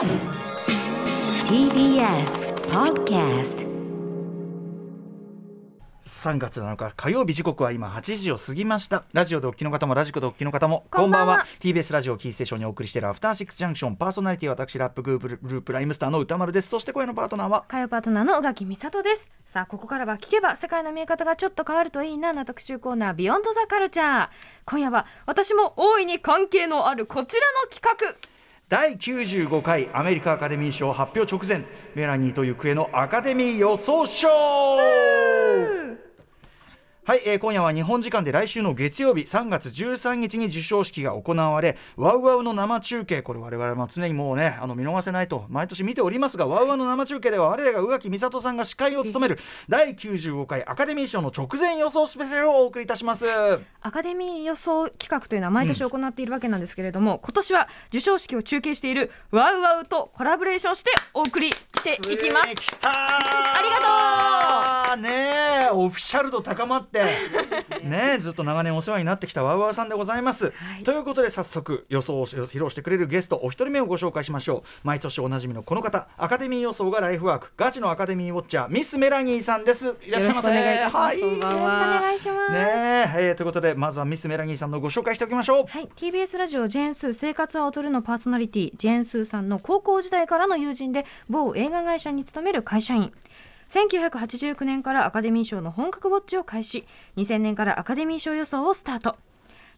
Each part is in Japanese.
TBS Podcast 3月7日火曜日時刻は今8時を過ぎました。ラジオでお聞きの方もラジコでお聞きの方もこんばんは。TBS ラジオキーステーションにお送りしているアフターシックスジャンクションパーソナリティは私ラップグループライムスターの歌丸です。そして今夜のパートナーは火曜パートナーの宇垣美里です。さあここからは聞けば世界の見え方がちょっと変わるといいなな特集コーナービヨンドザカルチャー今夜は私も大いに関係のあるこちらの企画第95回アメリカアカデミー賞発表直前メラニーと行方のアカデミー予想賞はい、えー、今夜は日本時間で来週の月曜日3月13日に授賞式が行われワウワウの生中継。これ我々も常にもうねあの見逃せないと毎年見ておりますがワウワウの生中継では我らが宇垣美里さんが司会を務める第95回アカデミー賞の直前予想スペシャルをお送りいたします。アカデミー予想企画というのは毎年行っているわけなんですけれども、うん、今年は授賞式を中継しているワウワウとコラボレーションしてお送りしていきます。ありがとう。ねオフィシャル度高まって ねずっと長年お世話になってきたワウワウさんでございます、はい、ということで早速予想を披露してくれるゲストお一人目をご紹介しましょう。毎年おなじみのこの方アカデミー予想がライフワーク。ガチのアカデミーウォッチャーミスメラニーさんです。いらっしゃいませはいよろしくお願いします。ね。えー、ということでまずはミスメラニーさんのご紹介しておきましょう。はい。TBS ラジオジェーンスー生活は劣るのパーソナリティジェーンスーさんの高校時代からの友人で某映画会社に勤める会社員1989年からアカデミー賞の本格ウォッチを開始。2000年からアカデミー賞予想をスタート。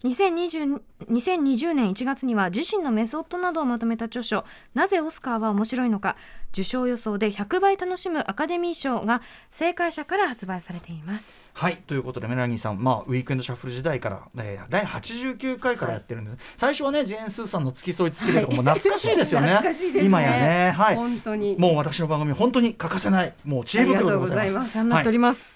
2020, 2020年1月には自身のメソッドなどをまとめた著書「なぜオスカーは面白いのか」受賞予想で100倍楽しむアカデミー賞が正解者から発売されています。はいということでメラニーさん、まあ、ウィークエンドシャッフル時代から、えー、第89回からやってるんです、はい、最初はねジェーン・スーさんの付き添い付きでとかも 懐かしいですよね。ね、今やね、はい、本当に。もう私の番組本当に欠かせないもう知恵袋でございます。はい、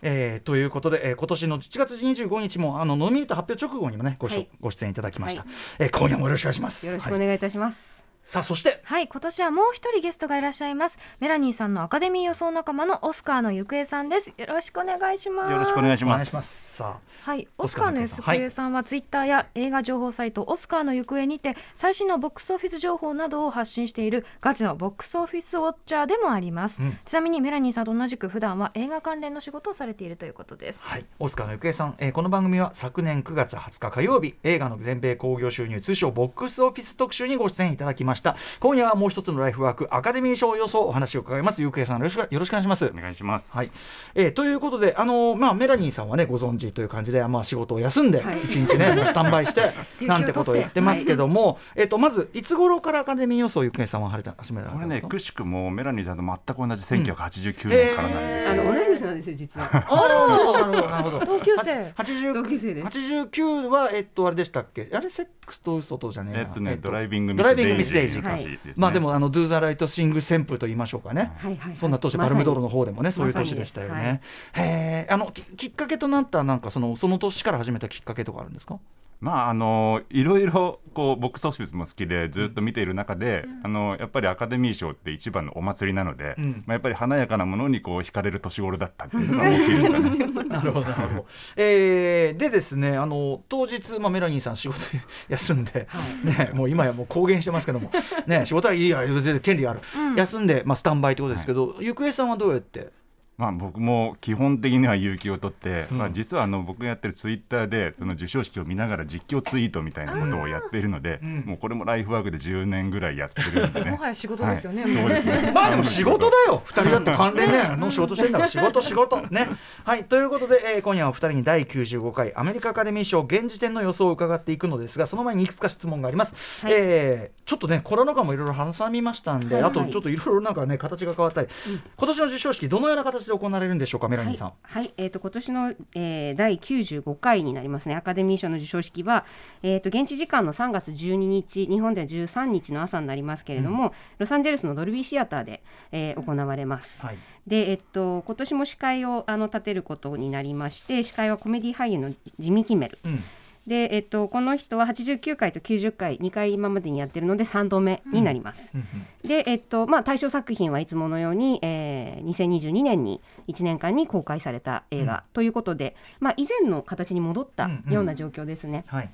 えー、ということで、えー、今年の7月25日もあのノミネート発表直後にもねご,、はい、ご出演いただきました、はい、えー、今夜もよろしくお願いします。よろしくお願いいたします、さあそして。はい今年はもう一人ゲストがいらっしゃいます。メラニーさんのアカデミー予想仲間のオスカーの行方さんです。よろしくお願いします。よろしくお願いします。さあ。はいオスカーの行方さんはツイッターや映画情報サイトオスカーの行方にて最新のボックスオフィス情報などを発信しているガチのボックスオフィスウォッチャーでもあります、うん、ちなみにメラニーさんと同じく普段は映画関連の仕事をされているということです。はいオスカーの行方さん、えー、この番組は昨年9月20日火曜日映画の全米興行収入通称ボックスオフィス特集にご出演いただきました今夜はもう一つのライフワークアカデミー賞予想お話を伺います。ゆうけいさんよろしくよろしくお願いします。お願いします。はい、えー、ということであのー、まあメラニーさんはねご存知という感じでまあ仕事を休んで一日ね、はい、もうスタンバイして なんてことを言ってますけども、はい、えっ、ー、とまずいつ頃からアカデミー予想ゆうけいさんは始められたんですか？これねくしくもメラニーさんと全く同じ1989年からなんですよ、うんえー、あの同い年なんですよ実は。ああなるほどなるほど。同級生。同級生です。89はえっとあれでしたっけ？あれセックスと嘘とじゃねえっとね、えっと、ドライビングミスデイジー、はい、まあでもあのドゥーザライトシング旋風と言いましょうかね、そんな年パルムドールの方でもね、そういう年でしたよね、はえあのきっかけとなったなんかそのその年から始めたきっかけとかあるんですか？まああのいろいろこうボックスオフィスも好きでずっと見ている中で、うん、あのやっぱりアカデミー賞って一番のお祭りなので、うん、まあ、やっぱり華やかなものにこう惹かれる年頃だったっていうのが大きいですかね。なるほどなるほど。えー、でですねあの当日、まあ、メラニーさん仕事 休んで、はい、ね、もう今やもう公言してますけども、ね、仕事はいいや全然権利ある、うん、休んで、まあ、スタンバイってことですけど、はい、ゆくえさんはどうやってまあ、僕も基本的には勇気を取って、うん、まあ、実はあの僕がやってるツイッターでその授賞式を見ながら実況ツイートみたいなことをやっているので、うん、もうこれもライフワークで10年ぐらいやってるんでね。もはや仕事ですよね、はい、そうですね。まあでも仕事だよ。2人だって関連ね。の仕事してんだから仕事仕事。ね。はい。ということで、えー、今夜はお二人に第95回アメリカアカデミー賞現時点の予想を伺っていくのですがその前にいくつか質問があります、はい、えー、ちょっとねコロナ禍もいろいろ挟みましたんで、はいはい、あとちょっといろいろなんかね形が変わったり、うん、今年の授賞式どのような形で行われるんでしょうかかメラニーさん。はい、はい、えっ、ー、と今年の、えー、第95回になりますね。アカデミー賞の授賞式はえっ、ー、と現地時間の3月12日、日本では13日の朝になりますけれども、うん、ロサンゼルスのドルビーシアターで、えー、行われます。はい、で、えっ、と今年も司会をあの立てることになりまして、司会はコメディ俳優のジミー・キメル。うんで、えっと、この人は89回と90回2回今までにやってるので3度目になります。うんで、えっとまあ、対象作品はいつものように、えー、2022年に1年間に公開された映画ということで、まあ、以前の形に戻ったような状況ですね。はい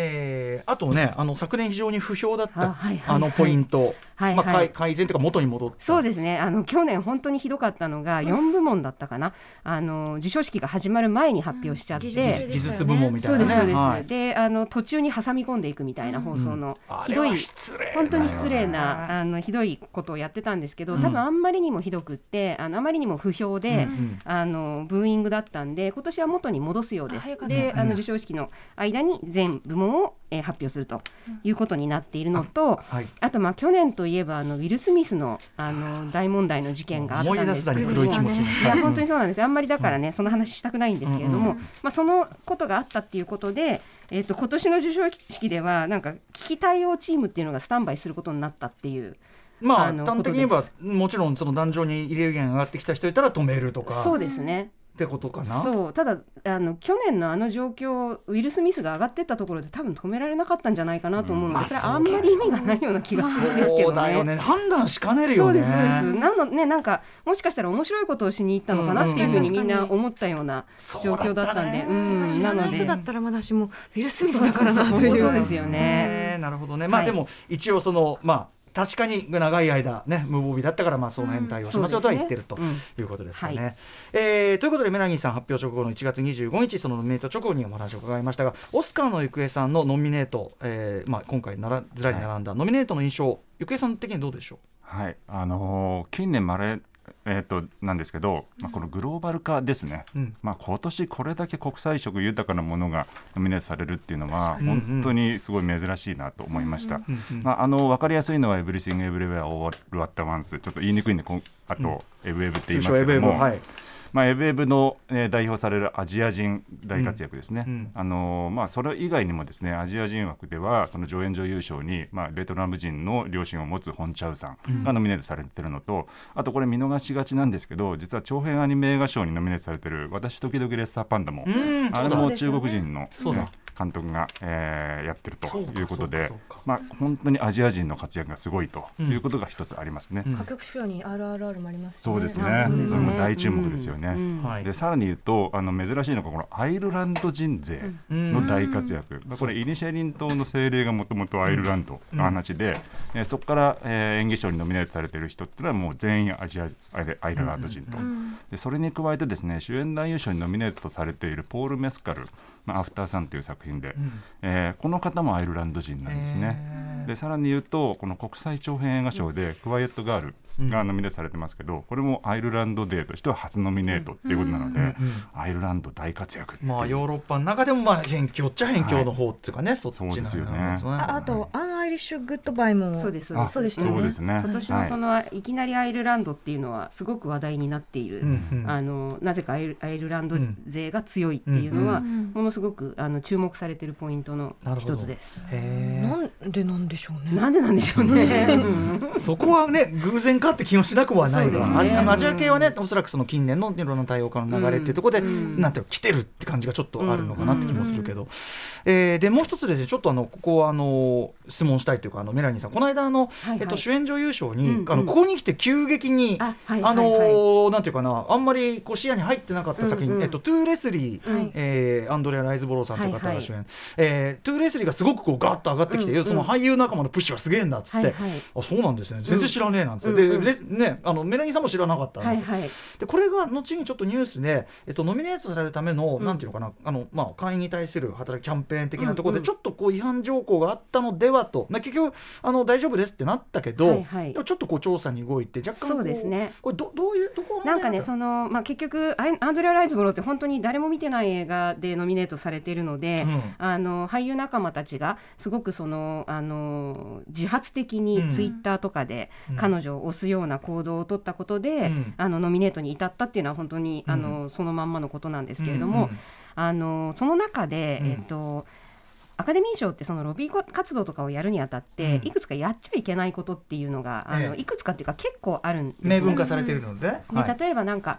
えー、あとねあの昨年非常に不評だったあ,、のポイント、はいまあ、はい。改改善というか元に戻った。そうですね。あの去年本当にひどかったのが4部門だったかな、あの授賞式が始まる前に発表しちゃって、技術技術部門みたいうなね。そですそうです、はい。であの途中に挟み込んでいくみたいな放送のあひどい、れは失礼本当に失礼なあのひどいことをやってたんですけど、多分あんまりにもひどくってあのあまりにも不評で、ん。あのブーイングだったんで今年は元に戻すようです。であの授賞式の間に全部門を、えー発表するということになっているのと、はい。あとまあ去年といえばあのウィル・スミスのあの大問題の事件があったんです。けい気も持ちにいや本当にそうなんですあんまりだからね、その話したくないんですけれども、まあ、そのことがあったっていうことで、えっと今年の授賞式ではなんか危機対応チームっていうのがスタンバイすることになったっていうまああの端的に言えばもちろんその壇上に入れ源が上がってきた人いたら止めるとか。そうですね。ってことかな？そう。ただあの去年のあの状況ウィル・スミスが上がってったところで多分止められなかったんじゃないかなと思うので、うん。これあんまり意味がないような気がするんですけどそうだよね。判断しかねるよね。そうですそうです。なのねなんかもしかしたら面白いことをしに行ったのかなっていうふうにみんな思ったような状況だったんで、そうん。知らなので人だったらまだしもウィル・スミスだからなと本当そういうですよね。ねなるほどね。まあはい。でも一応そのまあ確かに長い間ね無防備だったからまあその辺対応しますよとは言ってるということですかね。はい。えーということでメラニーさん発表直後の1月25日そのノミネート直後にお話を伺いましたがオスカーの行方さんのノミネート、えーまあ、今回ならずらり並んだノミネートの印象行方さん的にどうでしょはい、あのー近年まれえー、となんですけど、まあ、このグローバル化ですね、うん。まあ、今年これだけ国際色豊かなものがノミネートされるっていうのは本当にすごい珍しいなと思いました。まあ、あの分かりやすいのは「エブリシング・エブリウェア・オール・アット・ワンス」ちょっと言いにくいんであと、エブエブって言いますけども、まあ、エブエブの、えー代表されるアジア人大活躍ですね、うんうん。あのーまあ、それ以外にもですねアジア人枠ではその助演女優賞に、まあ、ベトナム人の両親を持つホン・チャウさんがノミネートされてるのと、あとこれ見逃しがちなんですけど実は長編アニメ映画賞にノミネートされてる「私時々レッサーパンダも」うんあれも中国人の、ね。監督が、えーやってるということでまあ、本当にアジア人の活躍がすごいとうんいうことが一つありますね。うん。歌曲賞に RRR もありますしそうですね。あそうですそれも大注目ですよね。うん。はい。でさらに言うとあの珍しいのがこのアイルランド人勢の大活躍、まあこれイニシャリン島の精霊がもともとアイルランドの話で、えーそこから、えー演技賞にノミネートされている人っていうのはもう全員アジアアイルアイルランド人と、でそれに加えてですね主演男優賞にノミネートされているポール・メスカル「まあ、アフターサン」という作品で、えーこの方もアイルランド人なんですね。でさらに言うとこの国際長編映画賞で「クワイエット・ガール」がノミネートされてますけどこれもアイルランドデーとしては初ノミネートっていうことなので、アイルランド大活躍まあヨーロッパの中でもまあ辺境っちゃ辺境の方っていうかね、そっちそうですよね。ああとアンアイリッシュグッドバイもそうです。あそうでしたよね。そうですね。今年のその、い、きなりアイルランドっていうのはすごく話題になっている、あのなぜかアイルアイルランド勢が強いっていうのは、うんものすごくあの注目されているポイントの一つです。なんでなんでしょうね。なんでなんでしょうね。うん。そこはね偶然かって気もしなくはないそうですね。が、アジア系はねおそらくその近年のいろんな多様化の流れっていうところで、うん。なんていうの来てるって感じがちょっとあるのかなって気もするけど、えーでもう一つですねちょっとあのここあの質問したいというかあのメラニーさんこの間あの、はいはいえっと、主演女優賞に、うんうんあのここに来て急激にあはいあのはいはいーなんていうかなあんまりこう視野に入ってなかった作品、うんうんえっと、トゥーレスリー、はいえーアンドレア・ライズボローさんという方はいはいが主演、えートゥーレスリーがすごくこうガッと上がってきて、うんうんその俳優仲間のプッシュがすげえんだっつって、はいはいあそうなんですね全然知らねえなんつって、うんでね、あのメラニーさんも知らなかったんです、はいはい。でこれが後にちょっとニュースで、えっと、ノミネートされるための、なんていうのかなあの、まあ、会員に対する働きキャンペーン的なところで、ちょっとこう違反条項があったのではと、まあ、結局あの大丈夫ですってなったけど、はいはい。ちょっとこう調査に動いて若干こそうですね。これどどういうところなんかねその、まあ、結局アンドレア・ライズボロって本当に誰も見てない映画でノミネートされているので、うん。あの俳優仲間たちがすごくそのあの自発的うん。にツイッターとかでうん。彼女を推すような行動を取ったことで、うん。あのノミネートに至ったっていうのは本当に、あのそのまんまのことなんですけれども、うんうん。あのその中で、うん。えっとアカデミー賞ってそのロビー活動とかをやるにあたって、うん。いくつかやっちゃいけないことっていうのが、あのええいくつかっていうか結構あるんですね。明文化されているので、ではい。例えばなんか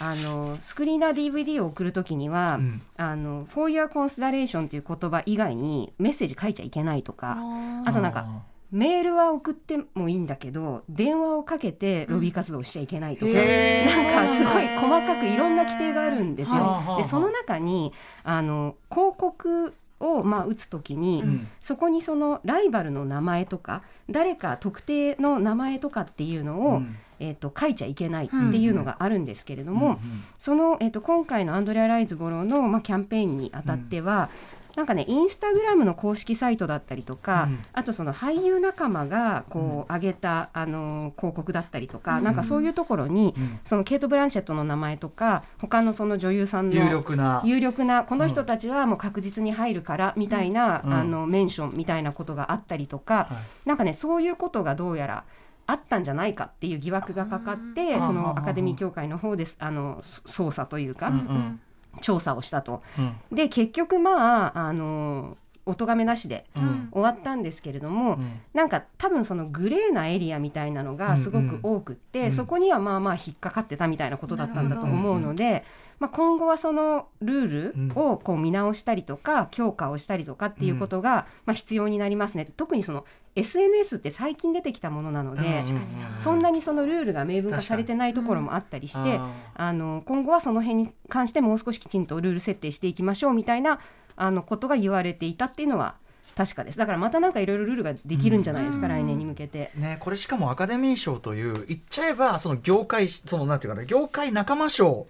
あのスクリーナー DVD を送るときには、うん。あの For Your Consideration という言葉以外にメッセージ書いちゃいけないとかあとなんかメールは送ってもいいんだけど電話をかけてロビー活動をしちゃいけないとか、へー。なんかすごい細かくいろんな規定があるんですよ。でその中にあの広告をまあ打つときに、ん。そこにそのライバルの名前とか誰か特定の名前とかっていうのを、うん。えー、と書いちゃいけないっていうのがあるんですけれども、うん。その、えー、と今回のアンドレア・ライズボロの、まあ、キャンペーンにあたっては、なんかねインスタグラムの公式サイトだったりとか、うん。あとその俳優仲間がこう上げた、あのー広告だったりとか、なんかそういうところに、うん。そのケイト・ブランシェットの名前とか他のその女優さんの有力な。有力なこの人たちはもう確実に入るからみたいな、うん。あのメンションみたいなことがあったりとか、はい。なんかねそういうことがどうやらあったんじゃないかっていう疑惑がかかってそのアカデミー協会の方ですあのそ捜査というか、うん。うん調査をしたと。うん。で結局まああのお咎めなしでうん。終わったんですけれども、うん。なんか多分そのグレーなエリアみたいなのがすごく多くって、うん。そこにはまあまあ引っかかってたみたいなことだったんだと思うので、まあ、今後はそのルールをこう見直したりとか強化をしたりとかっていうことがまあ必要になりますね。特にその SNS って最近出てきたものなので、そんなにそのルールが明文化されてないところもあったりして、ああの今後はその辺に関してもう少しきちんとルール設定していきましょうみたいなあのことが言われていたっていうのは確かです。だからまたなんかいろいろルールができるんじゃないですか、来年に向けて。ね、これしかもアカデミー賞という言っちゃえばその業界そのなんていうかな業界仲間賞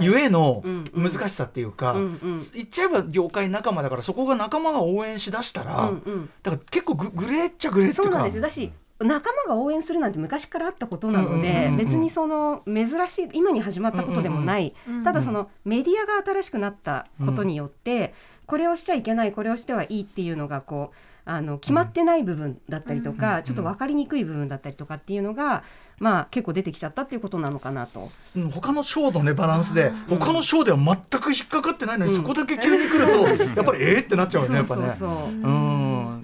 ゆえのうんうん。難しさっていうか、うんうん。言っちゃえば業界仲間だからそこが仲間が応援しだしたら、うんうん。だから結構ググレーっちゃグレーっていうか。そうなんです。だし仲間が応援するなんて昔からあったことなので、うんうんうんうん別にその珍しい今に始まったことでもない、うんうんただそのメディアが新しくなったことによって、これをしちゃいけないこれをしてはいいっていうのがこうあの決まってない部分だったりとか、うんちょっと分かりにくい部分だったりとかっていうのが、まあ、結構出てきちゃったっていうことなのかなと。うん他の賞のねバランスで他の賞では全く引っかかってないのに、うん。そこだけ急に来るとやっぱりえー？ってなっちゃうよねやっぱね。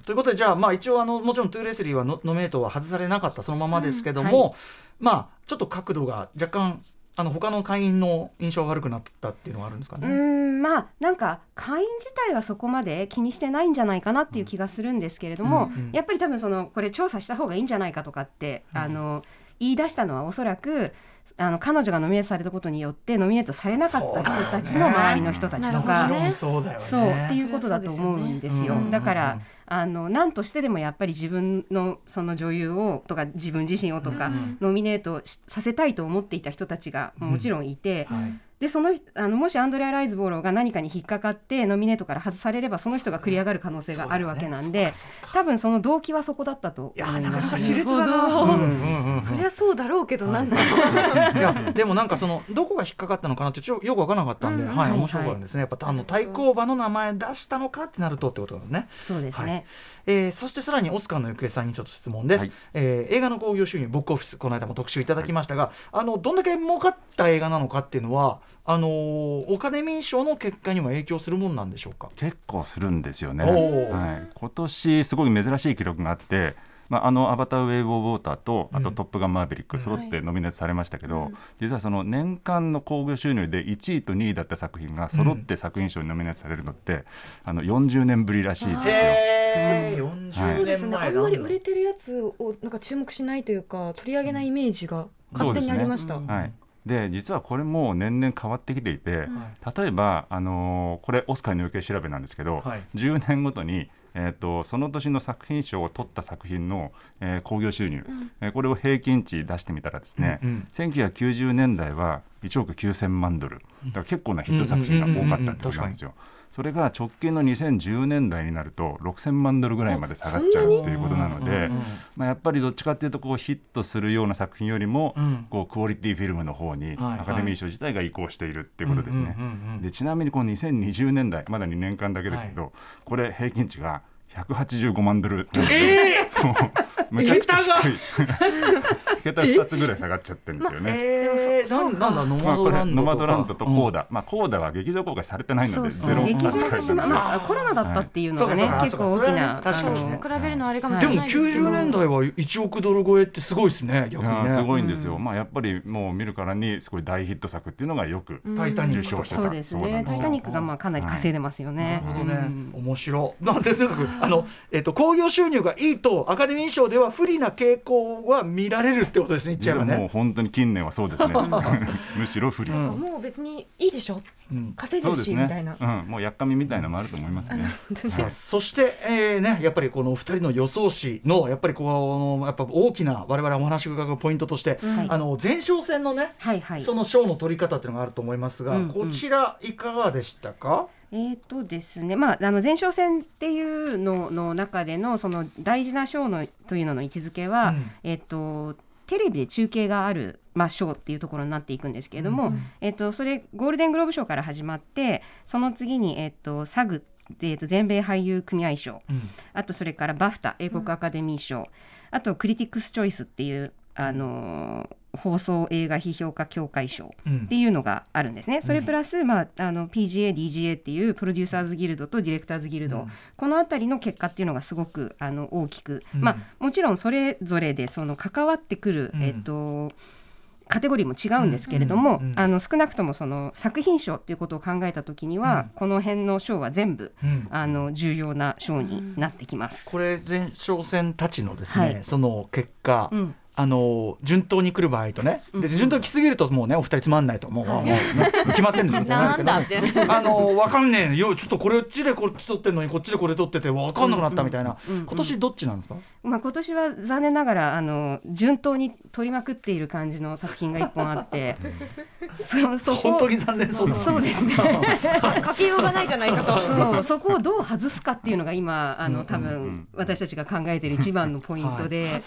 ということでじゃあまあ一応あのもちろんトゥーレスリーはノノミネートは外されなかったそのままですけども、うん。まあちょっと角度が若干あの他の会員の印象が悪くなったっていうのはあるんですかうね。んまあなんか会員自体はそこまで気にしてないんじゃないかなっていう気がするんですけれども、うんうんやっぱり多分そのこれ調査した方がいいんじゃないかとかって、あの言い出したのはおそらくあの彼女がノミネートされたことによってノミネートされなかった人たちの周りの人たちとかそうね。そうっていうことだと思うんですよ。だから、うんあの何としてでもやっぱり自分のその女優をとか自分自身をとか、ノミネートしさせたいと思っていた人たちがもちろんいて、はいでその人あのもしアンドレア・ライズボーローが何かに引っかかってノミネートから外されればその人が繰り上がる可能性があるわけなんで、ね。多分その動機はそこだったといや思います、ね。なかな。か熾烈だな。なるほどうんうん。うんうんそりゃそうだろうけどなんだい。や でもなんかそのどこが引っかかったのかなってちょよく分からなかったんで、うん。はいはい。面白かったですね。やっぱあの対抗馬の名前出したのかってなるとってことだね。そうですね。はいえーそしてさらにオスカーの行方さんにちょっと質問です、はい。えー映画の興行収入ボックオフィスこの間も特集いただきましたが、あのどんだけ儲かった映画なのかっていうのはあのーオカデミー賞の結果にも影響するもんなんでしょうか？結構するんですよね。はい、今年すごい珍しい記録があって、まあ、あの「アバター・ウェイブ・オブ・ウォーター」とあとうん「トップガン・マーヴェリック」揃ってノミネートされましたけど、実はその年間の興行収入で1位と2位だった作品が揃って作品賞にノミネートされるのって、あの40年ぶりらしいんですよ。へー。はい。40そうですね。年前あんまり売れてるやつをなんか注目しないというか取り上げないイメージが勝手にありました、はい、で実はこれも年々変わってきていて、例えば、あのーこれオスカーの余計調べなんですけど、はい。10年ごとに、えー、とその年の作品賞を取った作品のえー興行、収入、えーこれを平均値出してみたらですね、うんうん。1990年代は1億9000万ドル。だから結構なヒット作品が多かったってことなんですよ。それが直近の2010年代になると6000万ドルぐらいまで下がっちゃうということなので、まあ、やっぱりどっちかっていうとこうヒットするような作品よりも、うん。こうクオリティフィルムの方にはいアカデミー賞自体が移行しているっていうことですね。でちなみにこの2020年代まだ2年間だけですけど、これ平均値が185万ドル。なんで、もうめちゃくちゃ低い。桁2 つぐらい下がっちゃってるんですよね。えー、なんなんだノマドランドドランドとコーダ、ダ、まあ、コーダは劇場公開されてないのでゼロま、なので、まあ、コロナだったっていうのがね、そうか結構大きな確かにね比べるのはあれかもしでもれない。ですけど90年代は1億ドル超えってすごいですね逆にね。すごいんですよ、まあ、やっぱりもう見るからにすごい大ヒット作っていうのがよくタイタニッ受賞してたそうですね。そうなんですタイタニックがまあかなり稼いでますよね。なるほどね、うん。面白。い。なんでとにかくあのえっと興行収入がいいとアカデミー賞では不利な傾向は見られるっってことですね言っちゃえばもうね。本当に近年はそうですね。むしろ不利、もう別にいいでしょ？うん。稼いでるそうですしみたいな。ね、うん、もうやっかみみたいなのもあると思いますね。さあそして、えーね、やっぱりこのお二人の予想士のやっぱりこうやっぱ大きな我々お話を伺うポイントとして、はいあの前哨戦のね、はいはい。その賞の取り方っていうのがあると思いますが、うん。うん。こちらいかがでしたか、えーとですねまあ、あの前哨戦っていうのの中でのその大事な賞のというのの位置づけは、うん。えっとテレビで中継がある、まあ、賞っていうところになっていくんですけれども、えっとそれゴールデングローブ賞から始まってその次に、えっとサグでえっと全米俳優組合賞うん。あとそれからバフタ英国アカデミー賞、あとクリティックス・チョイスっていう、あのー放送映画批評家協会賞うん。っていうのがあるんですね。それプラス、まあ、あの PGA、DGA っていうプロデューサーズギルドとディレクターズギルド、うん。このあたりの結果っていうのがすごくあの大きく、うん。まあ、もちろんそれぞれでその関わってくる、うん。えっとカテゴリーも違うんですけれども、うん。うん。あの少なくともその作品賞っていうことを考えた時には、この辺の賞は全部うん。あの重要な賞になってきます。これ前哨戦たちのですね、はい。その結果、うんあの順当に来る場合とね、で順当に来すぎるともうねお二人つまんないともう,、もうね決まってるんですよ。なんだって。あのわかんねえ。よちょっとこれっちでこっち取ってんのにこっちでこれ取っててわかんなくなったみたいな、今年どっちなんですか、まあ、今年は残念ながらあの順当に取りまくっている感じの作品が一本あって。そそこ。本当に残念そうだそうですね。かけようがないじゃないかと。そう。そこをどう外すかっていうのが今あの多うん分私たちが考えている一番のポイントで、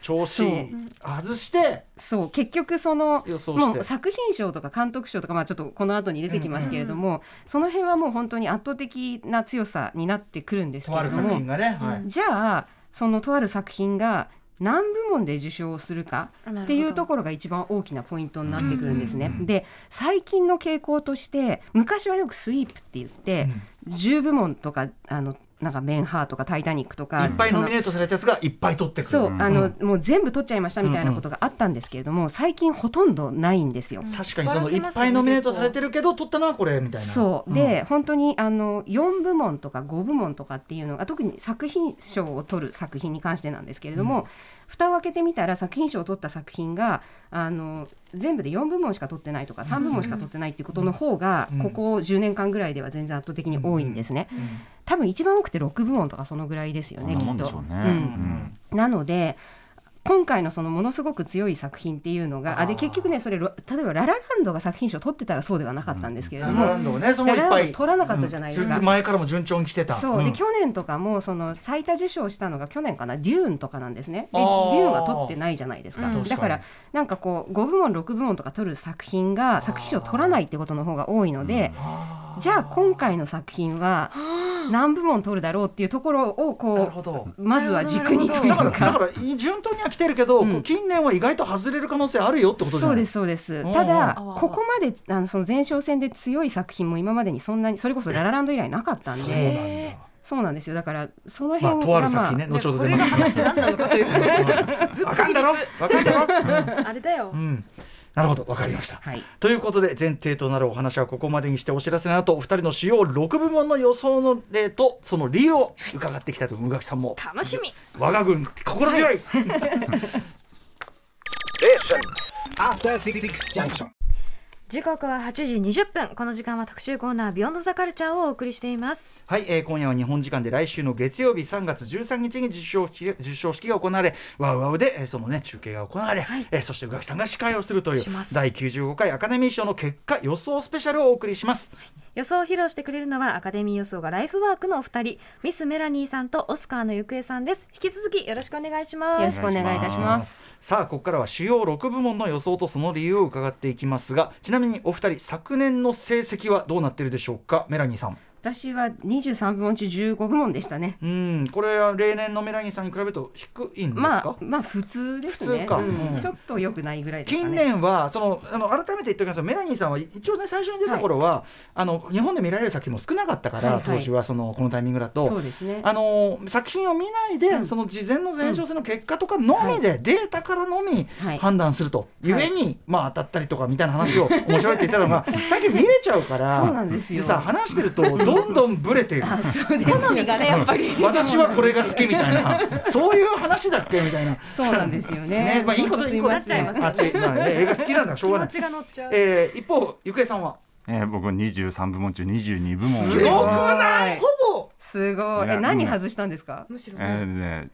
調子外してそう結局その予想して。もう作品賞とか監督賞とか、まあ、ちょっとこの後に出てきますけれども、その辺はもう本当に圧倒的な強さになってくるんですけとある作れども品がね、はい。じゃあそのとある作品が何部門で受賞するかっていうところが一番大きなポイントになってくるんですね。で最近の傾向として昔はよくスイープって言って、10部門とかあのなんかメンハーとかタイタニックとかいっぱいノミネートされたやつがいっぱい取ってくる。そう、ん。あのもう全部取っちゃいましたみたいなことがあったんですけれども、最近ほとんどないんですよ。確かにそのいっぱいノミネートされてるけど取ったのはこれみたいな。そう。で、本当にあの4部門とか5部門とかっていうのが特に作品賞を取る作品に関してなんですけれども、蓋を開けてみたら作品賞を取った作品があの全部で4部門しか取ってないとか3部門しか取ってないっていうことの方が、うん。ここ10年間ぐらいでは全然圧倒的に多いんですね。うん。多分一番多くて6部門とかそのぐらいですよねそんなもんきっと。でしょうね、うん。うん。なので今回のそのものすごく強い作品っていうのがあで結局ねそれロ例えばララランドが作品賞を取ってたらそうではなかったんですけれども、ララランドをねそのいっぱい取らなかったじゃないですか。うん。前からも順調に来てた。そう、ん。で去年とかもその最多受賞したのが去年かな？デューンとかなんですね。でデューンは取ってないじゃないですか、うん。だからなんかこう5部門6部門とか取る作品が作品賞を取らないってことの方が多いので、じゃあ今回の作品は何部門取るだろうっていうところをなるこほど。うまずは軸にというだからだか。から順当には来てるけど、うん。近年は意外と外れる可能性あるよってことじゃない？そうですそうです。うん。ただうんここまであのその前哨戦で強い作品も今までにそんなにそれこそララランド以来なかったんそうでなんだ。そうなんですよ。だからそのまあ辺がとある作まあ。品ね後ほどこれが出ます話何なのかという わかんだろ？わかんだろ、あれだよ。うんうんなるほどわかりました、はい。ということで前提となるお話はここまでにしてお知らせの後お二人の主要6部門の予想の例とその理由を伺っていきたいと思う宇垣さんも楽しみ。我が軍心強い、After Six Junction. 時刻は8時20分。この時間は特集コーナービヨンドザカルチャーをお送りしています。はい、えー今夜は日本時間で来週の月曜日3月13日に授賞式授賞式が行われワウワウで、えーそのね中継が行われ、はい。えーそして宇垣さんが司会をするという第95回アカデミー賞の結果予想スペシャルをお送りします予想を披露してくれるのはアカデミー予想がライフワークのお二人ミスメラニーさんとオスカーの行方さんです。引き続きよろしくお願いします。よろしくお願いいたします。さあここからは主要6部門の予想とその理由を伺っていきますがちなみにお二人昨年の成績はどうなっているでしょうか？メラニーさん私は23部門中15部門でしたね。うん。これは例年のメラニーさんに比べると低いんですか、まあまあ普通ですね。普通か。うん。うん。ちょっと良くないぐらいですかね。近年はそのあの改めて言っておきます。とメラニーさんは一応ね最初に出た頃は、あの日本で見られる作品も少なかったから、はいはい。当時はそのこのタイミングだと。そうですね。あの作品を見ないで、うん。その事前の前哨戦の結果とかのみで、データからのみはい。判断すると、ゆえに、まあ当たったりとかみたいな話を面白いって言ったのが 最近見れちゃうからそうなんですよ。さ話してるとどどんどんブレている好みがねやっぱり。私はこれが好きみたいな。そういう話だっけ？みたいな。そうなんですよね。ねまあいいこといいこと。あっちまあね映画好きなんだ。しょうがない。気持ちが乗っちゃう。えー一方ゆくえさんは？えー、僕は23部門中22部門すごくない？ほぼ。すごい。え何外したんですか？むしろえーね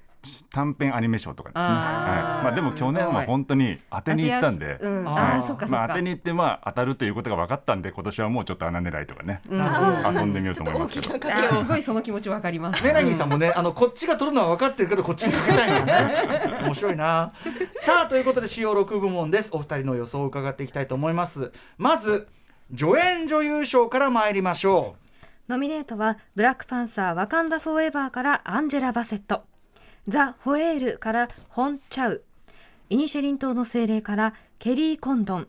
短編アニメ賞とかですね、はい。まあ、でも去年は本当に当てに行ったんで、うん。あかまあ、か当て。に行ってまあ当たるということが分かったんで今年はもうちょっと穴狙いとかね、うん。なるほど。遊んでみようと思いますけど。ちょっと大きなあー影をすごいその気持ちわかります。メラニーさんもねあのこっちが取るのは分かってるけどこっちにかけたいのね。面白いな。さあということで主要6部門です。お二人の予想を伺っていきたいと思います。まず助演女優賞から参りましょノミネートはブラックパンサーワカンダフォーエバーからアンジェラ・バセットザ・ホエールからホン・チャウイニシェリン島の精霊からケリー・コンドン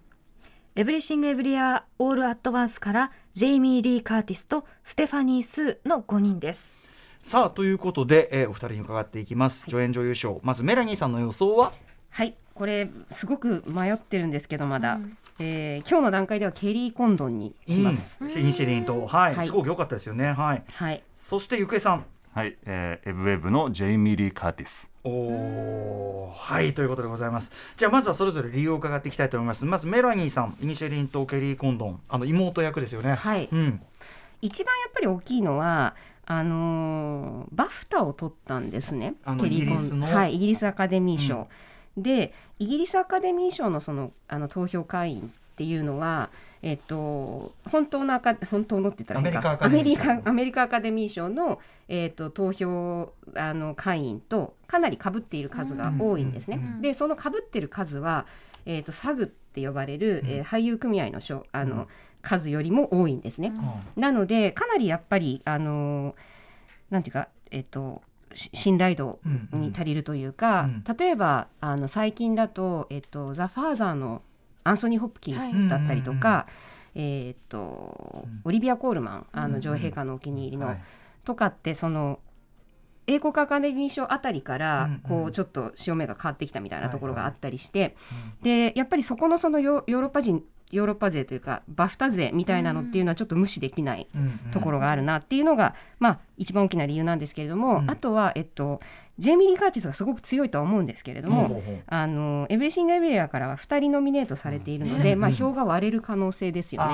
エブリシング・エブリウェア・オール・アット・ワンスからジェイミー・リー・カーティスとステファニー・スーの5人ですうさあということで、えーお二人に伺っていきます助演女優賞まずメラニーさんの予想は？はい。これすごく迷ってるんですけどまだ。えー今日の段階ではケリー・コンドンにします。うん、イニシェリンと、はい、はいすごく良かったですよね。はい。はい。そしてゆくえさん。はい、えー、エブエブのジェイミー・リー・カーティスおお、はいということでございます。じゃあまずはそれぞれ理由を伺っていきたいと思います。まずメラニーさん、イニシェリンとケリー・コンドン、あの妹役ですよね。はいうん。一番やっぱり大きいのはあのーバフタを取ったんですねあのケリーコンイギリスの？はいイギリスアカデミー賞、でイギリスアカデミー賞のそのあの投票会員っていうのはえっと本当のアカ本当のって言ったらいいか。アメリカアメリカアカデミー賞のえっと投票あの会員とかなり被っている数が多いんですね。うんうんうんでその被ってる数はえっとサグって呼ばれる、えー俳優組合の賞あの、うん。数よりも多いんですね。なのでかなりやっぱりあのなんていうかえっ、とし信頼度に足りるというか、うん。例えばあの最近だとえっ、とザ・ファーザーのアンソニー・ホプキンスだったりとか、えっ、とオリビア・コールマンあの女王陛下のお気に入りの、はい。とかってその英国アカデミー賞あたりからうんうん。こうちょっと潮目が変わってきたみたいなところがあったりして、でやっぱりそこのそのヨヨーロッパ人ヨーロッパ勢というかバフタ勢みたいなのっていうのはちょっと無視できないところがあるなっていうのが、まあ一番大きな理由なんですけれども、うん。あとは、えっと、ジェイミー・リー・カーティスがすごく強いとは思うんですけれども、ほうほうほうあのエブリシング・エブリアからは2人ノミネートされているので、まあ、票が割れる可能性ですよね。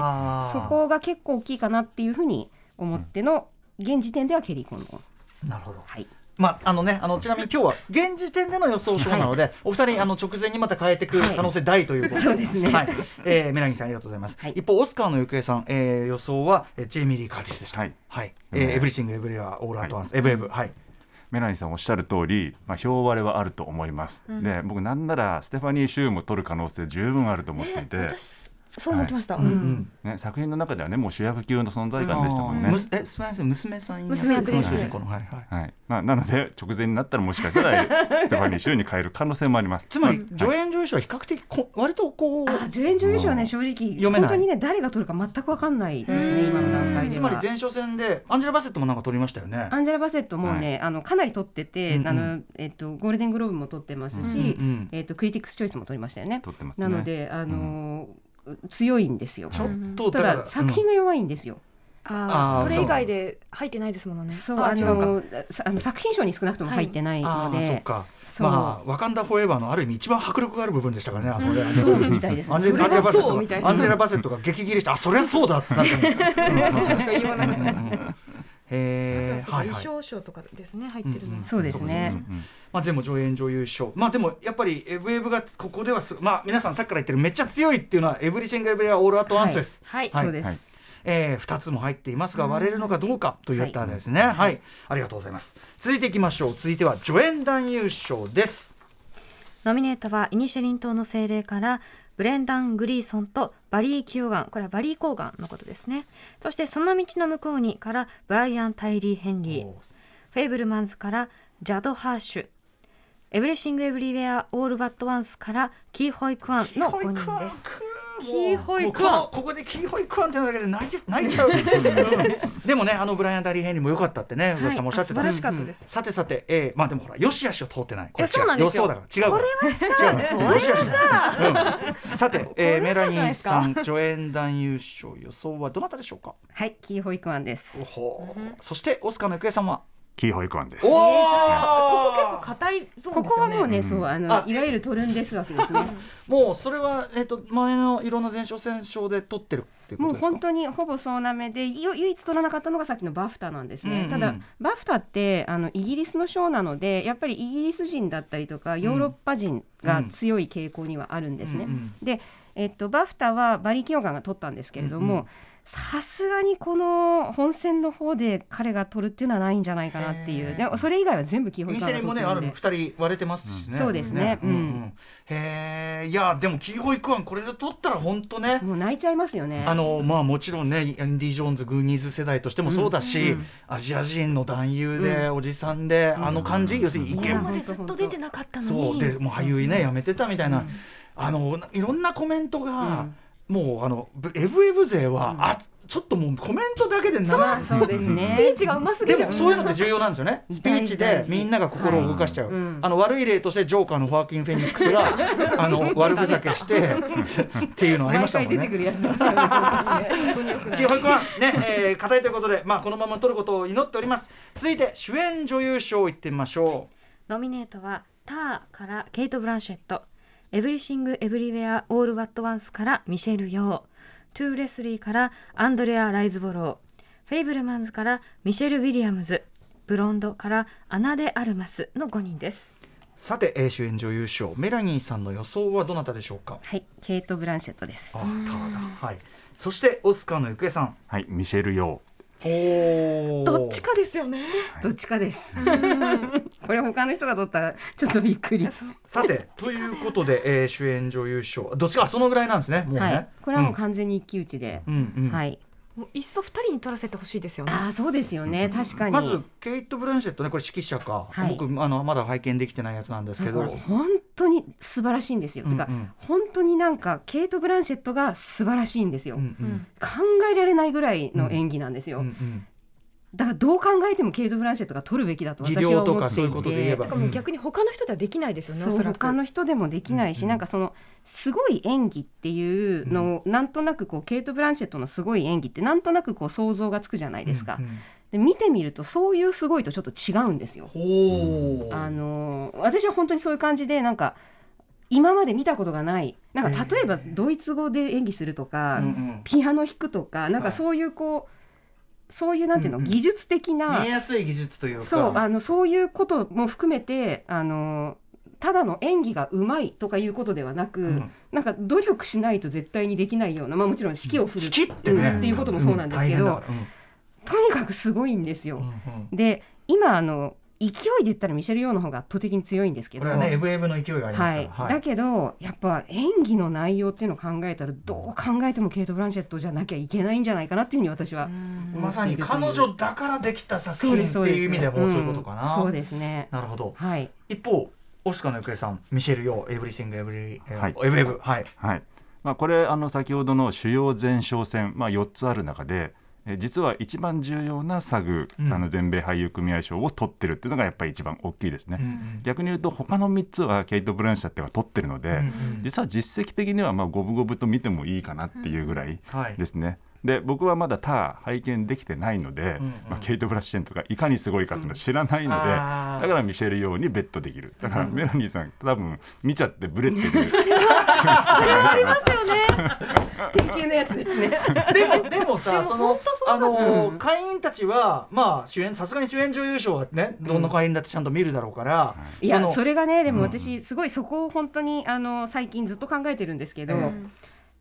そこが結構大きいかなっていうふうに思っての、現時点ではケリー・コンドン。なるほど。はいまああのねあのちなみに今日は現時点での予想賞なので、お二人あの直前にまた変えていく可能性大ということで、そうですねはい、えー、メラニーさんありがとうございます。はい一方オスカーの行方さん、えー、予想は、えー、ジェイミーリーカーティスでした。はいはい。えーエブリシングエブリアオールアットワンス、エブエブはい。メラニーさんおっしゃる通り、まあ、票割れはあると思います、で僕なんならステファニー・シューも取る可能性十分あると思っていて、そう思ってました、うん。うん。ね、作品の中ではねもう主役級の存在感でしたもんね。む。すえすみません。娘さん娘役です。はいはい。はい。まあ、なので直前になったらもしかしたら ステファニー・シューに変える可能性もあります。つまりはい。助演女優賞は比較的こ割とこうあ助演女優賞はね正直読めない。本当にね誰が取るか全く分かんないですね今の段階では。つまり前哨戦でアンジェラ・バセットもなんか取りましたよね。アンジェラ・バセットもね、あのかなり取ってて、うんうん。あのえっと、ゴールデングローブも取ってますし、うんうんえっと、クリティックス・チョイスも取りましたよね。取ってますね。なので、あの強いんですよ。ちょっとただ作品が弱いんですよ。あーあーそれ以外で入ってないですものね。そうあのさあの作品賞に少なくとも入ってないあので、あそっか。まあワカンダフォーエバーのある意味一番迫力がある部分でしたからね。あそこで そうみたいですね。アンジェラバセットそうみたいながアンジェラバセットが激切りしてあそりゃそうだってなったの。それはそう。しか言わなかったへえはいはい。衣装賞とかですね入ってるの、そうですね。うんまあでも上演女優賞。まあでもやっぱりエブエブがここではすまあ皆さんさっきから言ってるめっちゃ強いっていうのはエブリシングエブリアオールアットワンスです。はい、はい。そうです。はい。えー、2つも入っていますが割れるのかどうかといったですね、はい。ありがとうございます。続いていきましょう。続いては助演男優賞です。ノミネートはイニシェリン島の精霊からブレンダン・グリーソンとバリー・キヨガンこれはバリー・コーガンのことですね。そしてその道の向こうにからブライアン・タイリー・ヘンリーフェイブルマンズからジャド・ハーシュエブリシング・エブリウェア・オール・アット・ワンスからキー・ホイ・クワンの5人ですキーホイもうクワン。このここでキーホイクワンってだけで泣い泣いちゃう、うん。でもねあのブライアン・ダリー・ヘンリーも良かったってね宇垣さんもおっしゃってた、素晴らしかったです、さてさて、えー、まあでもほらよしあしを通ってない。これいやそうなんですよ。予想だから違うこれは違うのよ。しあしだ、うん、さて、えー、メラニーさん助演男優賞予想はどなたでしょうか？はいキーホイクワンです。おほそしてオスカーの行方さんは？キーホイクワンです。おここ結お構硬いそうここはもうね、そうあのあいわゆるトルンですわけですね。もうそれは、えー、と前のいろんな前哨戦賞で取ってるっていうこもうとですか？本当にほぼ総なめでよ唯一取らなかったのがさっきのバフタなんですね、うん。うんただバフタってあのイギリスの賞なのでやっぱりイギリス人だったりとかヨーロッパ人が強い傾向にはあるんですね、うん。うん。で、えっと、バフタはバリキオガンが取ったんですけれどうんうもさすがにこの本戦の方で彼が取るっていうのはないんじゃないかなっていう。でもそれ以外は全部キーホイクワンがイニシェリンもねある取ってるんで。の二人割れてますしね、そうですね。うんうんへえいやでもキーホイクワンこれで取ったら本当ね、もう泣いちゃいますよね。あのまあもちろんねインディ・ジョーンズグーニーズ世代としてもそうだし、うん。アジア人の男優で、おじさんで、あの感じ、要するに今までずっと出てなかったのそう。にでもう俳優ねやめてたみたいな、あのいろんなコメントが、もうあのブエブエブ勢は、あちょっともうコメントだけでなそうですね。スピーチがうますぎる。でもそういうのって重要なんですよね。スピーチでみんなが心を動かしちゃう。はいうん。あの悪い例としてジョーカーのホアキン・フェニックスが あの悪ふざけしてっていうのありま毎したもんね。回出てくるやつ。ですよね基本はね、えー、課題ということで、まあこのまま取ることを祈っております。続いて主演女優賞いってみましょノミネートは「ター」からケイト・ブランシェット「エブリシング・エブリウェア・オール・アット・ワンス」からミシェル・ヨートゥー・レスリーからアンドレア・ライズボローフェイブルマンズからミシェル・ウィリアムズブロンドからアナ・デ・アルマスの5人ですう。さて、えー、主演女優賞メラニーさんの予想はどなたでしょうか？はいケイト・ブランシェットですあ、ターだ。はい。そしてオスカーの行方さん。はいミシェル・ヨおどっちかですよねどっちかです。これ他の人が取ったらちょっとびっくり。さてということで、えー、主演女優賞どっちかそのぐらいなんですねもうね、はい。これはもう完全に一騎打ちで。うんうんはい。もういっそ2人に取らせてほしいですよねああそうですよね。確かに。まずケイト・ブランシェットねこれ指揮者か、はい僕あのまだ拝見できてないやつなんですけど本当に素晴らしいんですよ。てかうんうん本当になんかケイト・ブランシェットが素晴らしいんですよ。うんうん考えられないぐらいの演技なんですよ。うんうんだからどう考えてもケイト・ブランシェットが取るべきだと私は思っていて。ば。だからもう逆に他の人ではできないですよね、そうおそらく。他の人でもできないし、うん。うんなんかそのすごい演技っていうのを、なんとなくこうケイト・ブランシェットのすごい演技ってなんとなくこう想像がつくじゃないですか、うんうんで見てみるとそういうすごいとちょっと違うんですよ。あのー私は本当にそういう感じでなんか今まで見たことがない。なんか例えばドイツ語で演技するとか、うんうん。ピアノ弾くとかなんかそういうこう、そういうなんていうの、うんうん。技術的な見えやすい技術というか。そうあのそういうことも含めてあのただの演技がうまいとかいうことではなく、ん。なんか努力しないと絶対にできないような、まあ、もちろん指揮を振る、ってね、っていうこともそうなんですけど、うん。とにかくすごいんですよ。うんうん。で今あの勢いで言ったらミシェル・ヨーの方が圧倒的に強いんですけど。これはねエブエブの勢いがありますはいから、はい。だけどやっぱ演技の内容っていうのを考えたらどう考えてもケイト・ブランシェットじゃなきゃいけないんじゃないかなっていうふうに私はまさに彼女だからできた作そう品っていう意味でもそういうことかな、んそうです。ね。なるほど。はい。一方オスカーの行方さんミシェル・ヨーエブリシング・エブリはい。エブエブはい。はい。まあ、これあの先ほどの主要前哨戦、まあ、4つある中でえ実は一番重要なサグ、うん。あの全米俳優組合賞を取ってるっていうのがやっぱり一番大きいですね、うんうん。逆に言うと他の3つはケイト・ブランシャットが取ってるので、うんうん。実は実績的にはまあ五分五分と見てもいいかなっていうぐらいはい。ですね。で僕はまだ他拝見できてないので、うんうん。まあ、ケイト・ブラッシェントがいかにすごいかっていうのを知らないので、あーだからミシェル用にベットできる。だからメラニーさん多分見ちゃってブレってる典型のやつですね。でもでもさそのあのうん。会員たちはまあ主演さすがに主演女優賞はねどの会員だってちゃんと見るだろうから、い。やのそれがねでもうん。私すごいそこを本当にあの最近ずっと考えてるんですけど、うん。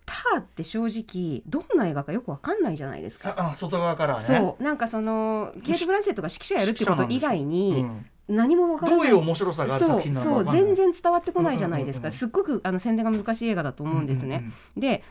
ターって正直どんな映画かよくわかんないじゃないですか。さあ外側からはね。そう。なんかそのケイト・ブランシェットが指揮者やるってこと以外うにん。何もわからない。どういう面白さがあるそう作品なのそう全然伝わってこないじゃないですか、うんうんうんうんすっごくあの宣伝が難しい映画だと思うんですね。で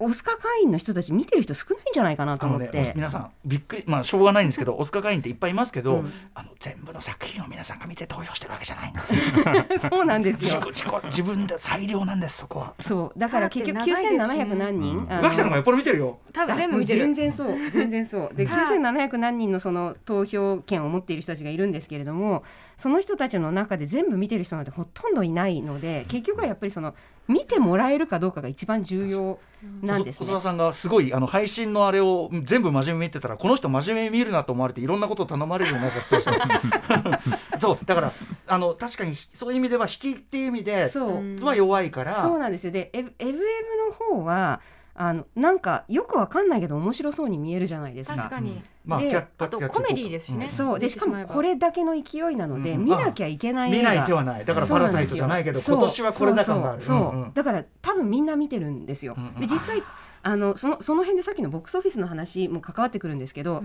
オスカー会員の人たち見てる人少ないんじゃないかなと思って、皆さんびっくりまあしょうがないんですけどオスカー会員っていっぱいいますけど、うん。あの全部の作品を皆さんが見て投票してるわけじゃないんですよ。そうなんです自よ己自己自分で裁量なんですそこは。そうだから結局だって長いですしね。9700何人、うん。あの宇垣さんの方がよっぽど見てるよ。多分全部あ見てる。全然そう全然そう。ではい。9700何人のその投票権を持っている人たちがいるんですけれどもその人たちの中で全部見てる人なんてほとんどいないので結局はやっぱりその見てもらえるかどうかが一番重要なんですね。細田。さんがすごいあの配信のあれを全部真面目に見てたらこの人真面目に見るなと思われていろんなことを頼まれるようになっ そうだからあの確かにそういう意味では引きっていう意味でそう。は弱いから。そうなんですよ。で F- FM の方はあのなんかよくわかんないけど面白そうに見えるじゃないですか。確かに。でまあキャットあとコメディですしね、そう。でしかもこれだけの勢いなので、うん。見なきゃいけない。見ない手はないだからパラサイトじゃないけど今年はこれだ感がある。そうだから多分みんな見てるんですよ。で実際あのそのその辺でさっきのボックスオフィスの話も関わってくるんですけど、